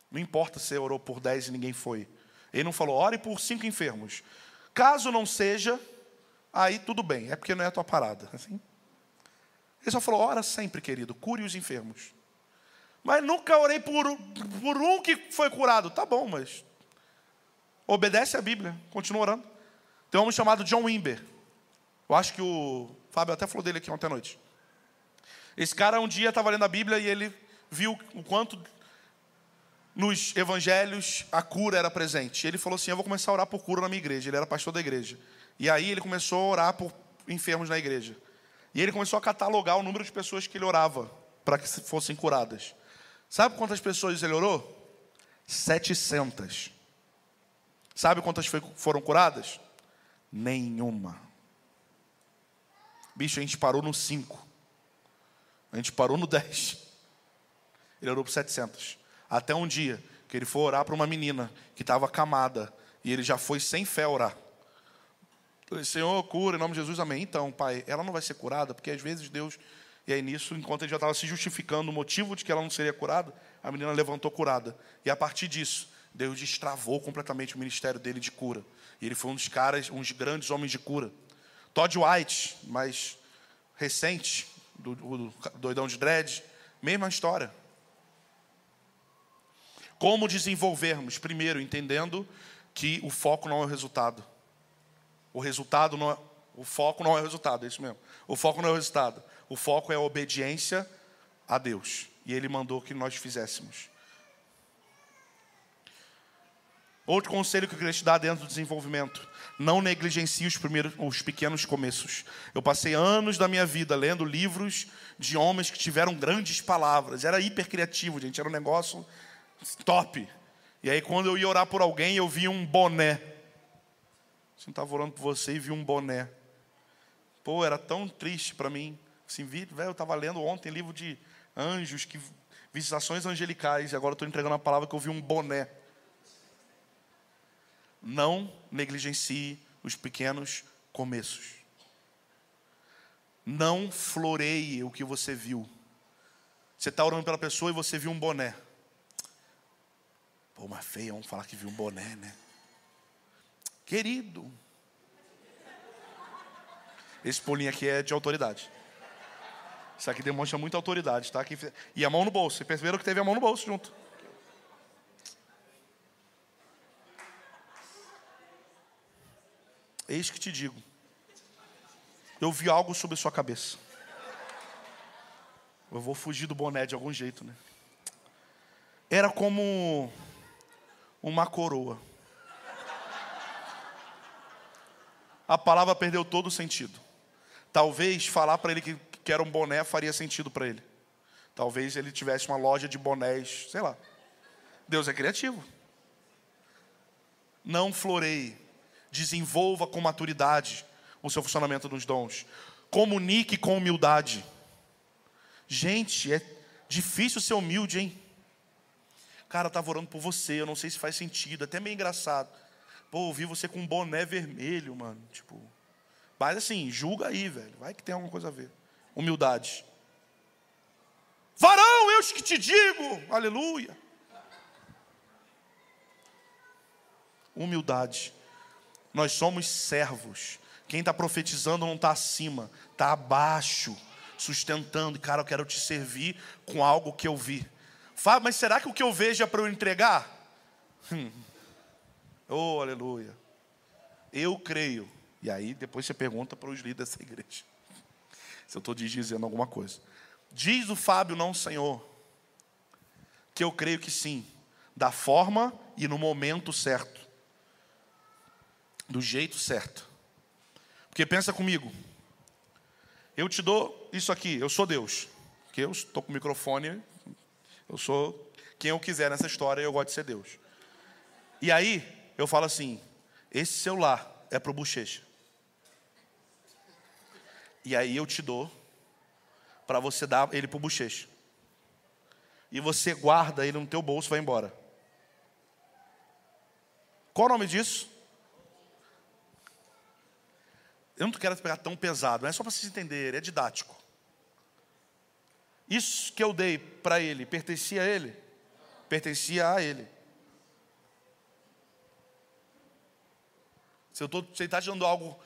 Não importa se você orou por dez e ninguém foi. Ele não falou, ore por cinco enfermos. Caso não seja, aí tudo bem, é porque não é a tua parada. Assim. Ele só falou: ora sempre, querido, cure os enfermos. Mas nunca orei por, por um que foi curado. Tá bom, mas obedece a Bíblia, continua orando. Tem um homem chamado John Wimber. Eu acho que o Fábio até falou dele aqui ontem à noite. Esse cara um dia estava lendo a Bíblia e ele viu o quanto nos evangelhos a cura era presente. Ele falou assim: Eu vou começar a orar por cura na minha igreja. Ele era pastor da igreja. E aí ele começou a orar por enfermos na igreja. E ele começou a catalogar o número de pessoas que ele orava para que fossem curadas. Sabe quantas pessoas ele orou? 700. Sabe quantas foram curadas? Nenhuma. Bicho, a gente parou no 5. A gente parou no [laughs] 10. Ele orou por 700. Até um dia que ele foi orar para uma menina que estava camada e ele já foi sem fé orar. Senhor, cura em nome de Jesus, amém. Então, pai, ela não vai ser curada, porque às vezes Deus. E aí nisso, enquanto ele já estava se justificando o motivo de que ela não seria curada, a menina levantou curada. E a partir disso, Deus destravou completamente o ministério dele de cura. E ele foi um dos caras, um dos grandes homens de cura. Todd White, mais recente, do, do doidão de dread, mesma história. Como desenvolvermos? Primeiro, entendendo que o foco não é o resultado. O resultado não é, o foco não é o resultado, é isso mesmo. O foco não é o resultado. O foco é a obediência a Deus. E Ele mandou que nós fizéssemos. Outro conselho que eu queria te dar dentro do desenvolvimento: não negligencie os primeiros, os pequenos começos. Eu passei anos da minha vida lendo livros de homens que tiveram grandes palavras. Era hiper criativo, gente. Era um negócio top. E aí, quando eu ia orar por alguém, eu via um boné. Não estava orando por você e vi um boné. Pô, era tão triste para mim. Assim, vi, velho, eu estava lendo ontem livro de anjos, que visitações angelicais, e agora estou entregando a palavra que eu vi um boné. Não negligencie os pequenos começos. Não floreie o que você viu. Você está orando pela pessoa e você viu um boné. Pô, mas feia, vamos falar que viu um boné, né? Querido. Esse pulinho aqui é de autoridade. Isso aqui demonstra muita autoridade, tá? E a mão no bolso. Vocês perceberam que teve a mão no bolso junto. Eis que te digo. Eu vi algo sobre sua cabeça. Eu vou fugir do boné de algum jeito, né? Era como uma coroa. A palavra perdeu todo o sentido. Talvez falar para ele que, que era um boné faria sentido para ele. Talvez ele tivesse uma loja de bonés, sei lá. Deus é criativo. Não floreie desenvolva com maturidade o seu funcionamento dos dons. Comunique com humildade. Gente, é difícil ser humilde, hein? Cara, estava orando por você, eu não sei se faz sentido, até meio engraçado. Pô, ouvi você com um boné vermelho, mano. Tipo, mas assim, julga aí, velho. Vai que tem alguma coisa a ver. Humildade. Varão, eu que te digo, aleluia. Humildade. Nós somos servos. Quem está profetizando não está acima, está abaixo, sustentando. Cara, eu quero te servir com algo que eu vi. Mas será que o que eu vejo é para eu entregar? Oh, aleluia. Eu creio. E aí depois você pergunta para os líderes dessa igreja. Se eu estou dizendo alguma coisa. Diz o Fábio, não, Senhor, que eu creio que sim, da forma e no momento certo do jeito certo. Porque pensa comigo, eu te dou isso aqui, eu sou Deus, que eu estou com o microfone, eu sou quem eu quiser nessa história, eu gosto de ser Deus. E aí eu falo assim: esse celular é para o bochecha. E aí eu te dou para você dar ele para o bochecha. E você guarda ele no teu bolso e vai embora. Qual o nome disso? Eu não quero pegar tão pesado, não é só para vocês entenderem, é didático. Isso que eu dei para ele, pertencia a ele? Pertencia a ele. Se eu ele está te dando algo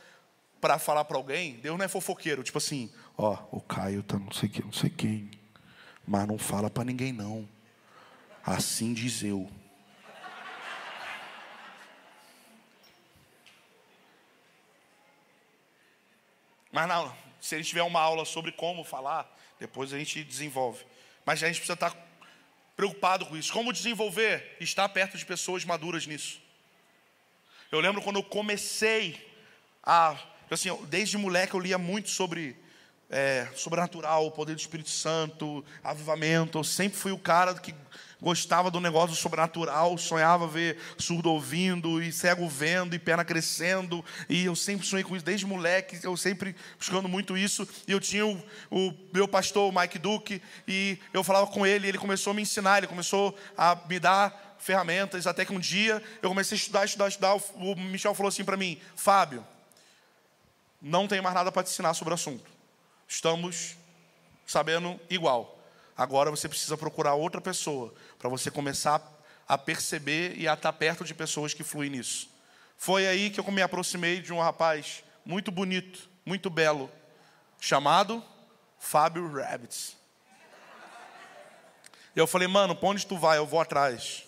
para falar para alguém, Deus não é fofoqueiro, tipo assim, ó, o Caio tá não sei quem, não sei quem, mas não fala para ninguém não. Assim diz eu. Mas não, se a gente tiver uma aula sobre como falar, depois a gente desenvolve. Mas a gente precisa estar preocupado com isso. Como desenvolver? Estar perto de pessoas maduras nisso. Eu lembro quando eu comecei a. Assim, desde moleque eu lia muito sobre é, sobrenatural, o poder do Espírito Santo, avivamento. Eu sempre fui o cara que gostava do negócio sobrenatural, sonhava ver surdo ouvindo, e cego vendo, e perna crescendo, e eu sempre sonhei com isso, desde moleque, eu sempre buscando muito isso, e eu tinha o, o meu pastor, o Mike Duke, e eu falava com ele, e ele começou a me ensinar, ele começou a me dar ferramentas, até que um dia eu comecei a estudar, estudar, estudar, o Michel falou assim para mim, Fábio, não tenho mais nada para te ensinar sobre o assunto, estamos sabendo igual, Agora você precisa procurar outra pessoa para você começar a perceber e a estar perto de pessoas que fluem nisso. Foi aí que eu me aproximei de um rapaz muito bonito, muito belo, chamado Fábio Rabbits. E eu falei, mano, para onde tu vai? Eu vou atrás.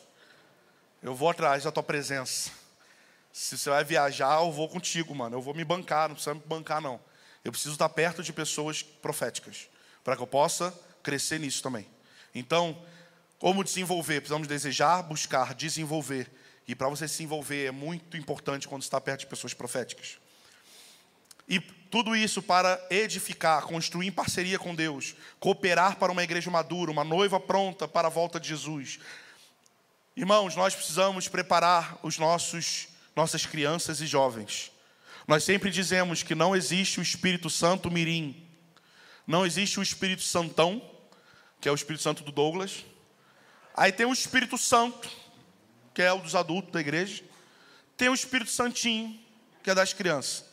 Eu vou atrás da tua presença. Se você vai viajar, eu vou contigo, mano. Eu vou me bancar, não precisa me bancar, não. Eu preciso estar perto de pessoas proféticas, para que eu possa crescer nisso também. Então, como desenvolver? Precisamos desejar, buscar, desenvolver. E para você se envolver é muito importante quando está perto de pessoas proféticas. E tudo isso para edificar, construir em parceria com Deus, cooperar para uma igreja madura, uma noiva pronta para a volta de Jesus. Irmãos, nós precisamos preparar os nossos nossas crianças e jovens. Nós sempre dizemos que não existe o Espírito Santo mirim. Não existe o Espírito Santão, que é o Espírito Santo do Douglas. Aí tem o Espírito Santo, que é o dos adultos da igreja. Tem o Espírito Santinho, que é das crianças.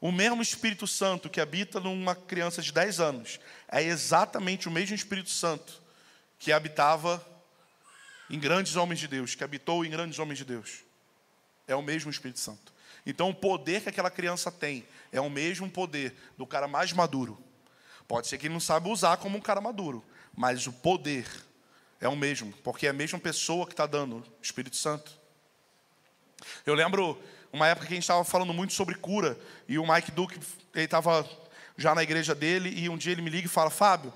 O mesmo Espírito Santo que habita numa criança de 10 anos é exatamente o mesmo Espírito Santo que habitava em grandes homens de Deus, que habitou em grandes homens de Deus. É o mesmo Espírito Santo. Então, o poder que aquela criança tem é o mesmo poder do cara mais maduro. Pode ser que ele não saiba usar como um cara maduro, mas o poder é o mesmo, porque é a mesma pessoa que está dando, o Espírito Santo. Eu lembro uma época que a gente estava falando muito sobre cura, e o Mike Duke, ele estava já na igreja dele, e um dia ele me liga e fala, Fábio,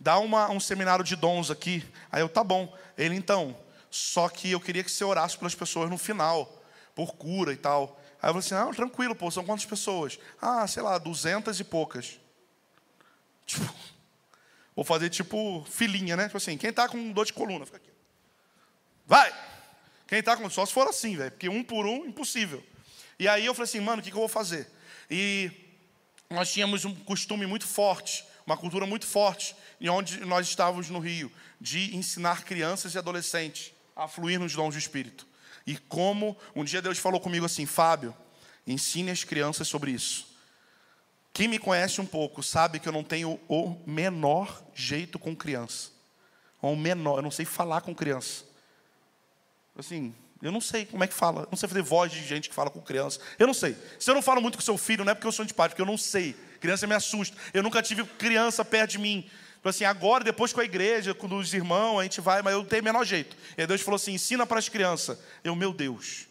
dá uma, um seminário de dons aqui. Aí eu, tá bom. Ele, então, só que eu queria que você orasse pelas pessoas no final, por cura e tal. Aí eu falei assim, ah, tranquilo, pô, são quantas pessoas? Ah, sei lá, duzentas e poucas. Tipo, vou fazer tipo filinha, né? Tipo assim, quem está com dor de coluna, fica aqui. Vai! Quem está com. Só se for assim, velho, porque um por um, impossível. E aí eu falei assim, mano, o que, que eu vou fazer? E nós tínhamos um costume muito forte, uma cultura muito forte, em onde nós estávamos no Rio, de ensinar crianças e adolescentes a fluir nos dons do Espírito. E como um dia Deus falou comigo assim, Fábio, ensine as crianças sobre isso. Quem me conhece um pouco sabe que eu não tenho o menor jeito com criança. O menor, eu não sei falar com criança. Assim, eu não sei como é que fala. Eu não sei fazer voz de gente que fala com criança. Eu não sei. Se eu não falo muito com seu filho, não é porque eu sou antipático, porque eu não sei. Criança me assusta. Eu nunca tive criança perto de mim. Então, assim, agora, depois com a igreja, com os irmãos, a gente vai, mas eu tenho o menor jeito. E aí Deus falou assim: ensina para as crianças. Eu, meu Deus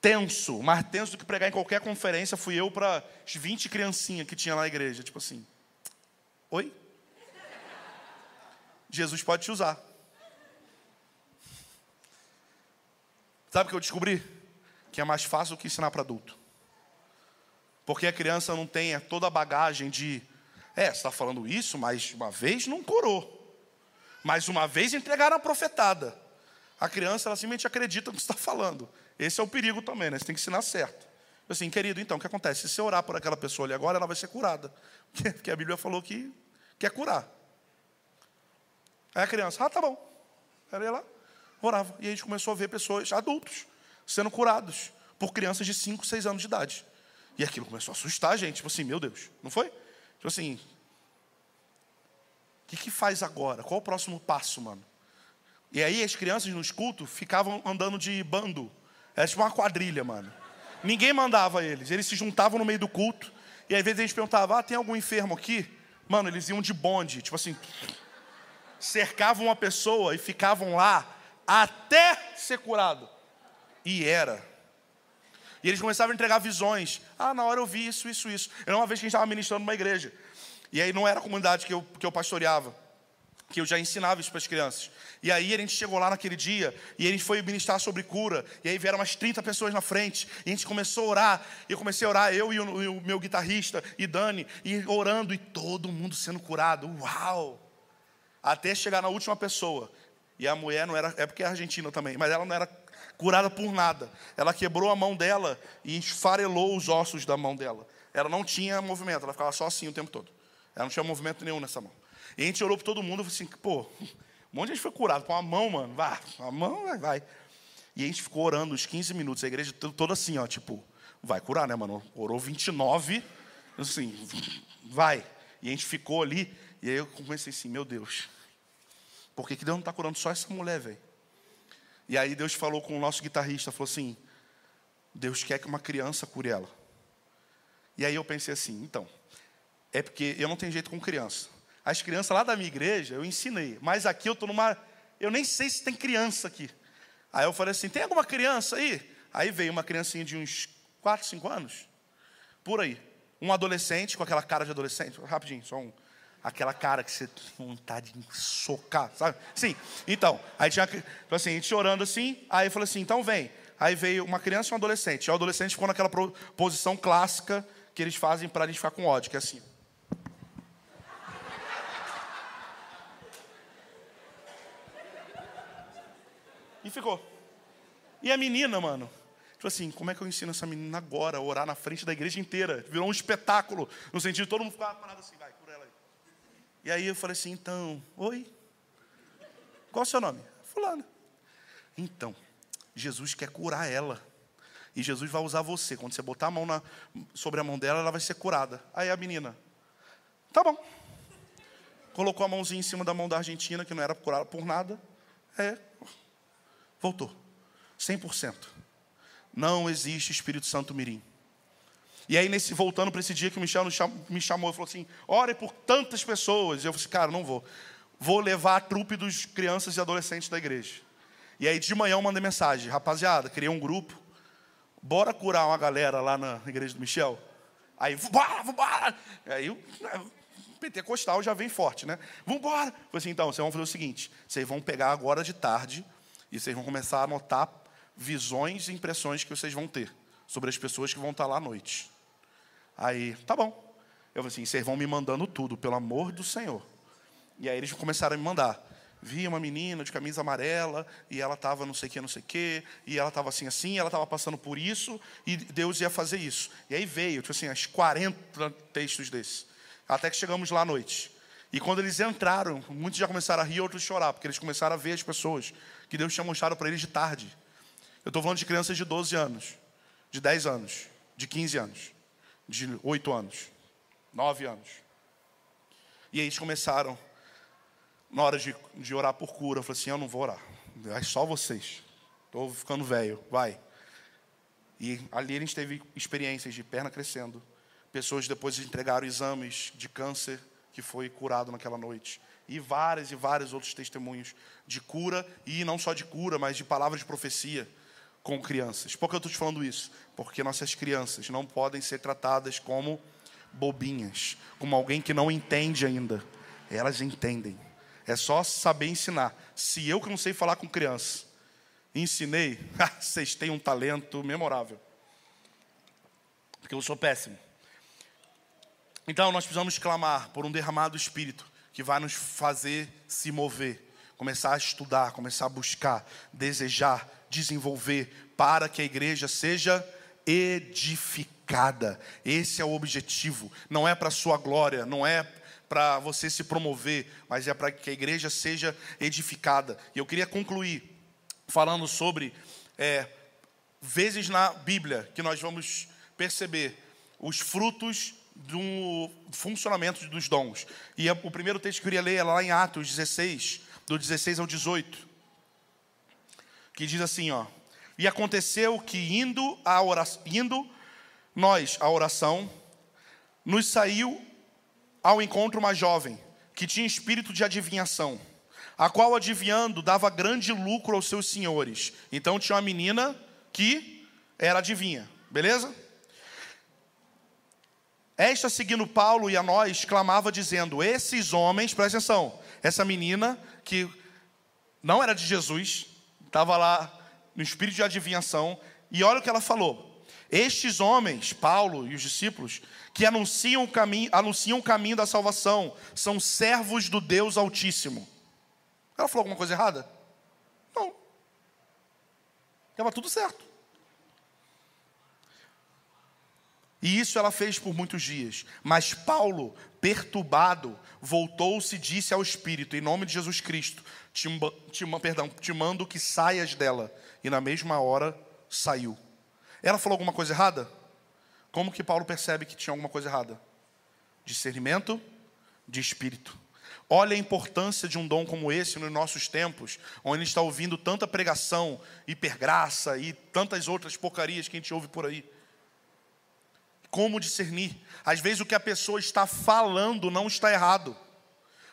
tenso, mais tenso do que pregar em qualquer conferência, fui eu para as 20 criancinhas que tinha lá na igreja. Tipo assim, oi? Jesus pode te usar. Sabe o que eu descobri? Que é mais fácil do que ensinar para adulto. Porque a criança não tem toda a bagagem de, é, você está falando isso, mas uma vez não curou. Mas uma vez entregaram a profetada. A criança, ela simplesmente acredita no que está falando. Esse é o perigo também, né? Você tem que ensinar certo. Assim, querido, então, o que acontece? Se você orar por aquela pessoa ali agora, ela vai ser curada. [laughs] Porque a Bíblia falou que quer curar. Aí a criança, ah, tá bom. Ia lá, orava. E a gente começou a ver pessoas, adultos, sendo curados por crianças de 5, 6 anos de idade. E aquilo começou a assustar a gente. Tipo assim, meu Deus, não foi? Tipo assim, o que, que faz agora? Qual o próximo passo, mano? E aí as crianças nos cultos ficavam andando de bando. Era tipo uma quadrilha, mano. Ninguém mandava eles. Eles se juntavam no meio do culto. E às vezes a gente perguntava: ah, tem algum enfermo aqui? Mano, eles iam de bonde. Tipo assim, cercavam uma pessoa e ficavam lá até ser curado. E era. E eles começavam a entregar visões. Ah, na hora eu vi isso, isso, isso. Era uma vez que a gente estava ministrando numa igreja. E aí não era a comunidade que eu, que eu pastoreava que eu já ensinava isso para as crianças. E aí a gente chegou lá naquele dia e a gente foi ministrar sobre cura. E aí vieram umas 30 pessoas na frente. E a gente começou a orar. E eu comecei a orar, eu e o, e o meu guitarrista e Dani, e orando, e todo mundo sendo curado. Uau! Até chegar na última pessoa. E a mulher não era, é porque é argentina também, mas ela não era curada por nada. Ela quebrou a mão dela e esfarelou os ossos da mão dela. Ela não tinha movimento, ela ficava só assim o tempo todo. Ela não tinha movimento nenhum nessa mão. E a gente orou para todo mundo, assim, pô, um monte de gente foi curado com a mão, mano, vai, a mão, vai, vai. E a gente ficou orando uns 15 minutos, a igreja toda assim, ó, tipo, vai curar, né, mano? Orou 29, assim, vai. E a gente ficou ali, e aí eu comecei assim, meu Deus, por que, que Deus não está curando só essa mulher, velho? E aí Deus falou com o nosso guitarrista, falou assim, Deus quer que uma criança cure ela. E aí eu pensei assim, então, é porque eu não tenho jeito com criança. As crianças lá da minha igreja, eu ensinei. Mas aqui eu estou numa. Eu nem sei se tem criança aqui. Aí eu falei assim: tem alguma criança aí? Aí veio uma criancinha de uns 4, 5 anos. Por aí. Um adolescente com aquela cara de adolescente. Rapidinho, só um. Aquela cara que você tem vontade de socar, sabe? Sim. Então, aí tinha. Assim, a gente chorando assim. Aí falei assim: então vem. Aí veio uma criança e um adolescente. E o adolescente ficou naquela posição clássica que eles fazem para a gente ficar com ódio, que é assim. Ficou. E a menina, mano, tipo assim, como é que eu ensino essa menina agora a orar na frente da igreja inteira? Virou um espetáculo, no sentido de todo mundo ficar parado assim, vai, cura ela aí. E aí eu falei assim, então, oi, qual é o seu nome? Fulano. Então, Jesus quer curar ela. E Jesus vai usar você. Quando você botar a mão na, sobre a mão dela, ela vai ser curada. Aí a menina, tá bom. Colocou a mãozinha em cima da mão da Argentina, que não era curada por nada. É, voltou. 100%. Não existe Espírito Santo Mirim. E aí, nesse, voltando para esse dia que o Michel me chamou, falou assim: ore por tantas pessoas. E eu falei assim, cara, não vou. Vou levar a trupe dos crianças e adolescentes da igreja. E aí, de manhã, eu mandei mensagem: rapaziada, criei um grupo. Bora curar uma galera lá na igreja do Michel? Aí, vambora, vambora. Aí, o pentecostal já vem forte, né? Vambora. Falei assim: então, vocês vão fazer o seguinte: vocês vão pegar agora de tarde e vocês vão começar a anotar visões e impressões que vocês vão ter sobre as pessoas que vão estar lá à noite. Aí, tá bom. Eu falei assim: vocês vão me mandando tudo, pelo amor do Senhor. E aí eles começaram a me mandar. Vi uma menina de camisa amarela, e ela estava não sei o que, não sei o que, e ela estava assim, assim, ela estava passando por isso, e Deus ia fazer isso. E aí veio, tipo assim, as 40 textos desses. Até que chegamos lá à noite. E quando eles entraram, muitos já começaram a rir, outros a chorar, porque eles começaram a ver as pessoas que Deus tinha mostrado para eles de tarde. Eu estou falando de crianças de 12 anos, de 10 anos, de 15 anos de oito anos, nove anos. E aí eles começaram, na hora de, de orar por cura, eu falei assim: eu não vou orar, é só vocês, estou ficando velho, vai. E ali a gente teve experiências de perna crescendo, pessoas depois entregaram exames de câncer que foi curado naquela noite. E vários e vários outros testemunhos de cura, e não só de cura, mas de palavras de profecia com crianças. Por que eu estou te falando isso? Porque nossas crianças não podem ser tratadas como bobinhas, como alguém que não entende ainda. Elas entendem. É só saber ensinar. Se eu que não sei falar com criança, ensinei, [laughs] vocês têm um talento memorável. Porque eu sou péssimo. Então nós precisamos clamar por um derramado espírito que vai nos fazer se mover, começar a estudar, começar a buscar, desejar, desenvolver para que a igreja seja edificada. Esse é o objetivo. Não é para sua glória, não é para você se promover, mas é para que a igreja seja edificada. E eu queria concluir falando sobre é, vezes na Bíblia que nós vamos perceber os frutos do funcionamento dos dons. E o primeiro texto que eu queria ler é lá em Atos 16, do 16 ao 18 que diz assim, ó: E aconteceu que indo a oração, indo nós à oração, nos saiu ao encontro uma jovem que tinha espírito de adivinhação, a qual adivinhando dava grande lucro aos seus senhores. Então tinha uma menina que era adivinha, beleza? Esta, seguindo Paulo e a nós, clamava dizendo: Esses homens, presta atenção, essa menina que não era de Jesus, estava lá no espírito de adivinhação, e olha o que ela falou. Estes homens, Paulo e os discípulos, que anunciam o caminho, anunciam o caminho da salvação, são servos do Deus Altíssimo. Ela falou alguma coisa errada? Não. Estava tudo certo. E isso ela fez por muitos dias. Mas Paulo, perturbado, voltou-se e disse ao Espírito, em nome de Jesus Cristo: te, te, perdão, te mando que saias dela. E na mesma hora saiu. Ela falou alguma coisa errada? Como que Paulo percebe que tinha alguma coisa errada? Discernimento de espírito. Olha a importância de um dom como esse nos nossos tempos, onde a gente está ouvindo tanta pregação, hipergraça e tantas outras porcarias que a gente ouve por aí. Como discernir? Às vezes o que a pessoa está falando não está errado,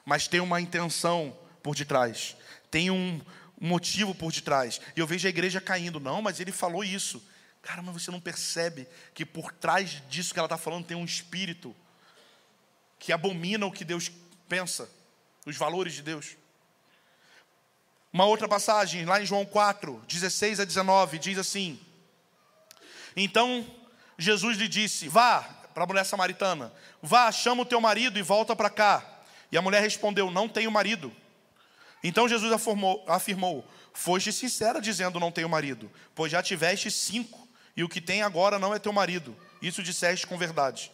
mas tem uma intenção por detrás, tem um motivo por detrás. E eu vejo a igreja caindo, não, mas ele falou isso. Cara, mas você não percebe que por trás disso que ela está falando tem um espírito que abomina o que Deus pensa, os valores de Deus. Uma outra passagem, lá em João 4, 16 a 19, diz assim: Então Jesus lhe disse: Vá, para a mulher samaritana, vá, chama o teu marido e volta para cá. E a mulher respondeu: Não tenho marido. Então Jesus afirmou, afirmou: Foste sincera dizendo: Não tenho marido, pois já tiveste cinco, e o que tem agora não é teu marido. Isso disseste com verdade.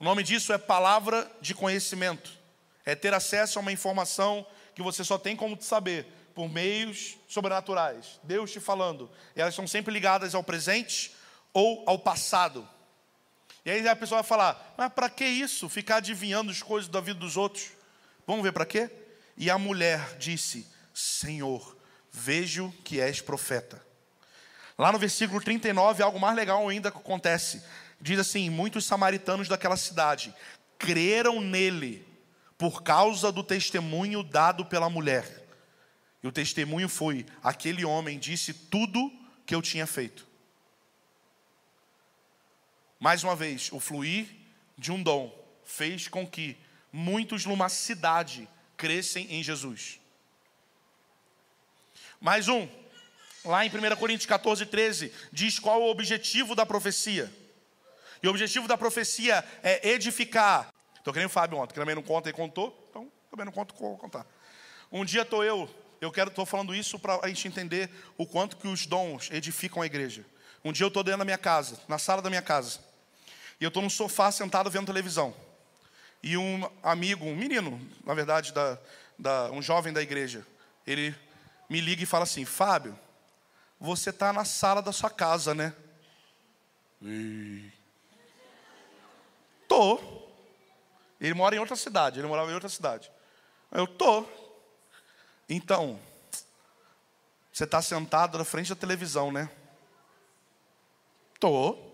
O nome disso é palavra de conhecimento. É ter acesso a uma informação que você só tem como saber, por meios sobrenaturais. Deus te falando. E elas estão sempre ligadas ao presente ou ao passado. E aí a pessoa vai falar: Mas para que isso? Ficar adivinhando as coisas da vida dos outros? Vamos ver para quê? E a mulher disse: Senhor, vejo que és profeta. Lá no versículo 39, algo mais legal ainda que acontece. Diz assim: Muitos samaritanos daquela cidade creram nele por causa do testemunho dado pela mulher. E o testemunho foi: aquele homem disse tudo que eu tinha feito. Mais uma vez, o fluir de um dom fez com que muitos numa cidade crescem em Jesus. Mais um, lá em 1 Coríntios 14, 13, diz qual o objetivo da profecia. E o objetivo da profecia é edificar. Estou querendo o Fábio ontem, que também não conta e contou, então também não conto, vou contar. Um dia estou eu, eu quero, estou falando isso para a gente entender o quanto que os dons edificam a igreja. Um dia eu estou dentro da minha casa, na sala da minha casa, e eu estou no sofá sentado vendo televisão. E um amigo, um menino, na verdade, da, da, um jovem da igreja, ele me liga e fala assim: Fábio, você está na sala da sua casa, né? E... Tô. Ele mora em outra cidade, ele morava em outra cidade. Eu tô. Então, você está sentado na frente da televisão, né? Tô.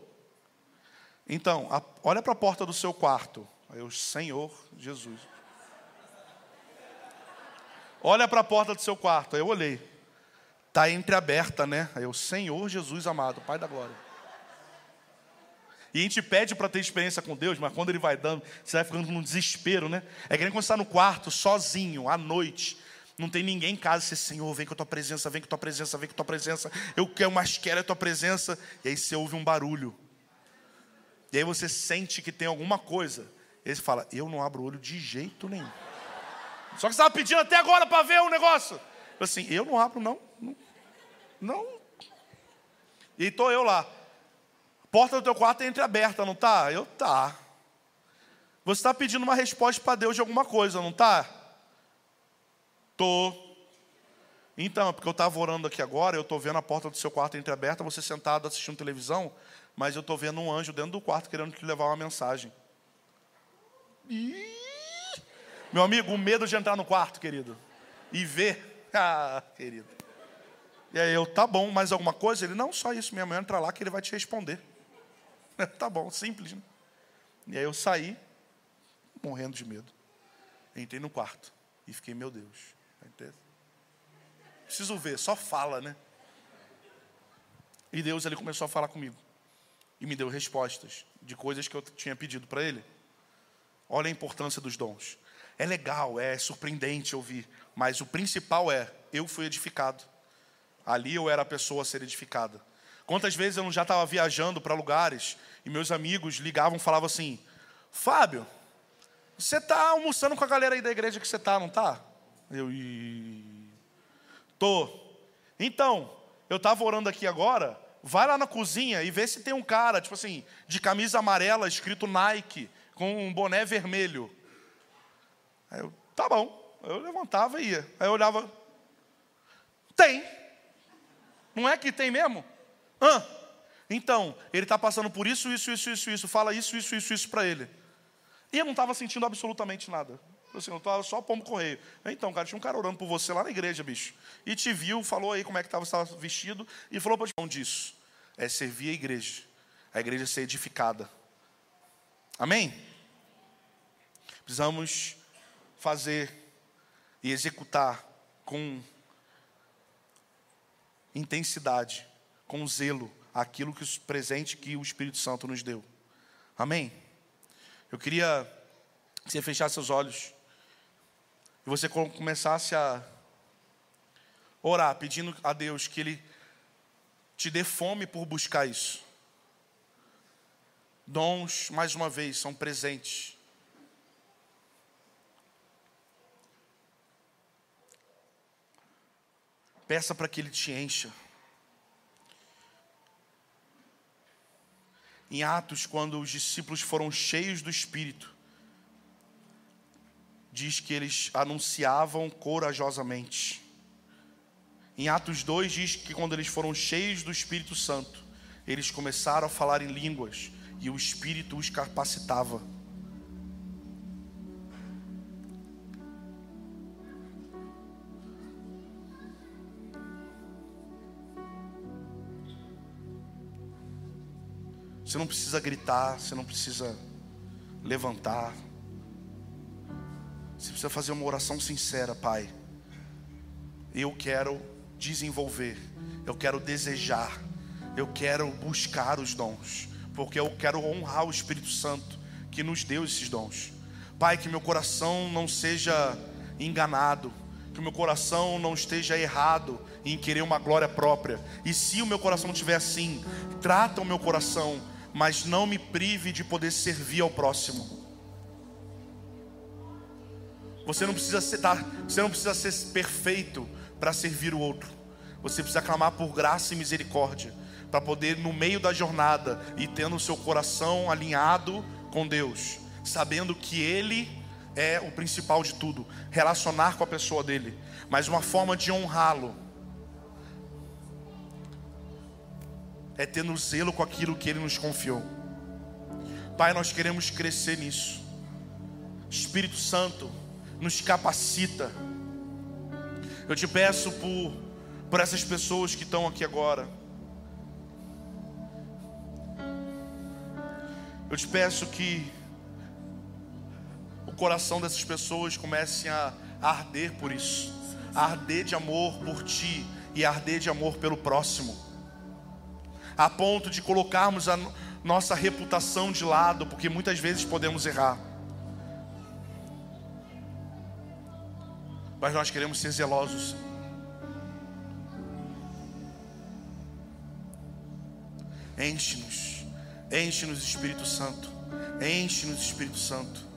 Então, a, olha para a porta do seu quarto. Aí eu, Senhor Jesus. Olha para a porta do seu quarto. Aí eu olhei. Está entreaberta, né? Aí eu, Senhor Jesus amado, Pai da glória. E a gente pede para ter experiência com Deus, mas quando Ele vai dando, você vai ficando num desespero, né? É que nem quando você está no quarto, sozinho, à noite. Não tem ninguém em casa, você, Senhor, vem com a tua presença, vem com a tua presença, vem com a tua presença. Eu quero, mas quero a tua presença. E aí você ouve um barulho. E aí você sente que tem alguma coisa. E você fala, eu não abro o olho de jeito nenhum. Só que você estava pedindo até agora para ver o negócio. Eu assim, eu não abro, não. Não. não. E estou eu lá. A porta do teu quarto é entreaberta, não tá? Eu tá. Você está pedindo uma resposta para Deus de alguma coisa, não tá? Tô. Então, é porque eu estava orando aqui agora, eu estou vendo a porta do seu quarto entreaberta, você sentado assistindo televisão, mas eu estou vendo um anjo dentro do quarto querendo te levar uma mensagem. Meu amigo, o medo de entrar no quarto, querido, e ver. [laughs] Ah, querido. E aí eu, tá bom, mais alguma coisa? Ele, não, só isso, minha mãe entra lá que ele vai te responder. [laughs] tá bom, simples, né? E aí eu saí, morrendo de medo. Entrei no quarto e fiquei, meu Deus. Preciso ver, só fala, né? E Deus ele começou a falar comigo. E me deu respostas de coisas que eu tinha pedido para ele. Olha a importância dos dons. É legal, é surpreendente ouvir, mas o principal é: eu fui edificado. Ali eu era a pessoa a ser edificada. Quantas vezes eu já estava viajando para lugares e meus amigos ligavam e falavam assim: Fábio, você está almoçando com a galera aí da igreja que você está, não está? Eu, e... tô. Então, eu estava orando aqui agora, vai lá na cozinha e vê se tem um cara, tipo assim, de camisa amarela, escrito Nike, com um boné vermelho. Aí eu, tá bom. Eu levantava e ia. Aí eu olhava, tem. Não é que tem mesmo? Hã? Então, ele está passando por isso, isso, isso, isso, isso. Fala isso, isso, isso, isso para ele. E eu não estava sentindo absolutamente nada. Assim, eu estava só pombo correio. Então, cara, tinha um cara orando por você lá na igreja, bicho. E te viu, falou aí como é que estava, estava vestido, e falou para ti, disso. É servir a igreja. A igreja ser edificada. Amém? Precisamos fazer e executar com intensidade, com zelo, aquilo que o presente que o Espírito Santo nos deu. Amém? Eu queria que você fechasse seus olhos e você começasse a orar, pedindo a Deus que Ele te dê fome por buscar isso. Dons, mais uma vez, são presentes Peça para que Ele te encha. Em Atos, quando os discípulos foram cheios do Espírito, diz que eles anunciavam corajosamente. Em Atos 2 diz que quando eles foram cheios do Espírito Santo, eles começaram a falar em línguas e o Espírito os capacitava. Você não precisa gritar, você não precisa levantar. Você precisa fazer uma oração sincera, Pai. Eu quero desenvolver, eu quero desejar, eu quero buscar os dons, porque eu quero honrar o Espírito Santo que nos deu esses dons. Pai, que meu coração não seja enganado, que o meu coração não esteja errado em querer uma glória própria. E se o meu coração estiver assim, trata o meu coração, mas não me prive de poder servir ao próximo. Você não precisa ser, tá, você não precisa ser perfeito para servir o outro. Você precisa clamar por graça e misericórdia para poder no meio da jornada e tendo o seu coração alinhado com Deus, sabendo que ele é o principal de tudo, relacionar com a pessoa dele, mas uma forma de honrá-lo é tendo zelo com aquilo que ele nos confiou. Pai, nós queremos crescer nisso. Espírito Santo, nos capacita. Eu te peço por, por essas pessoas que estão aqui agora. Eu te peço que o coração dessas pessoas comece a, arder por isso, a arder de amor por ti e arder de amor pelo próximo, a ponto de colocarmos a nossa reputação de lado, porque muitas vezes podemos errar. Mas nós queremos ser zelosos. Enche-nos, enche-nos Espírito Santo, enche-nos Espírito Santo.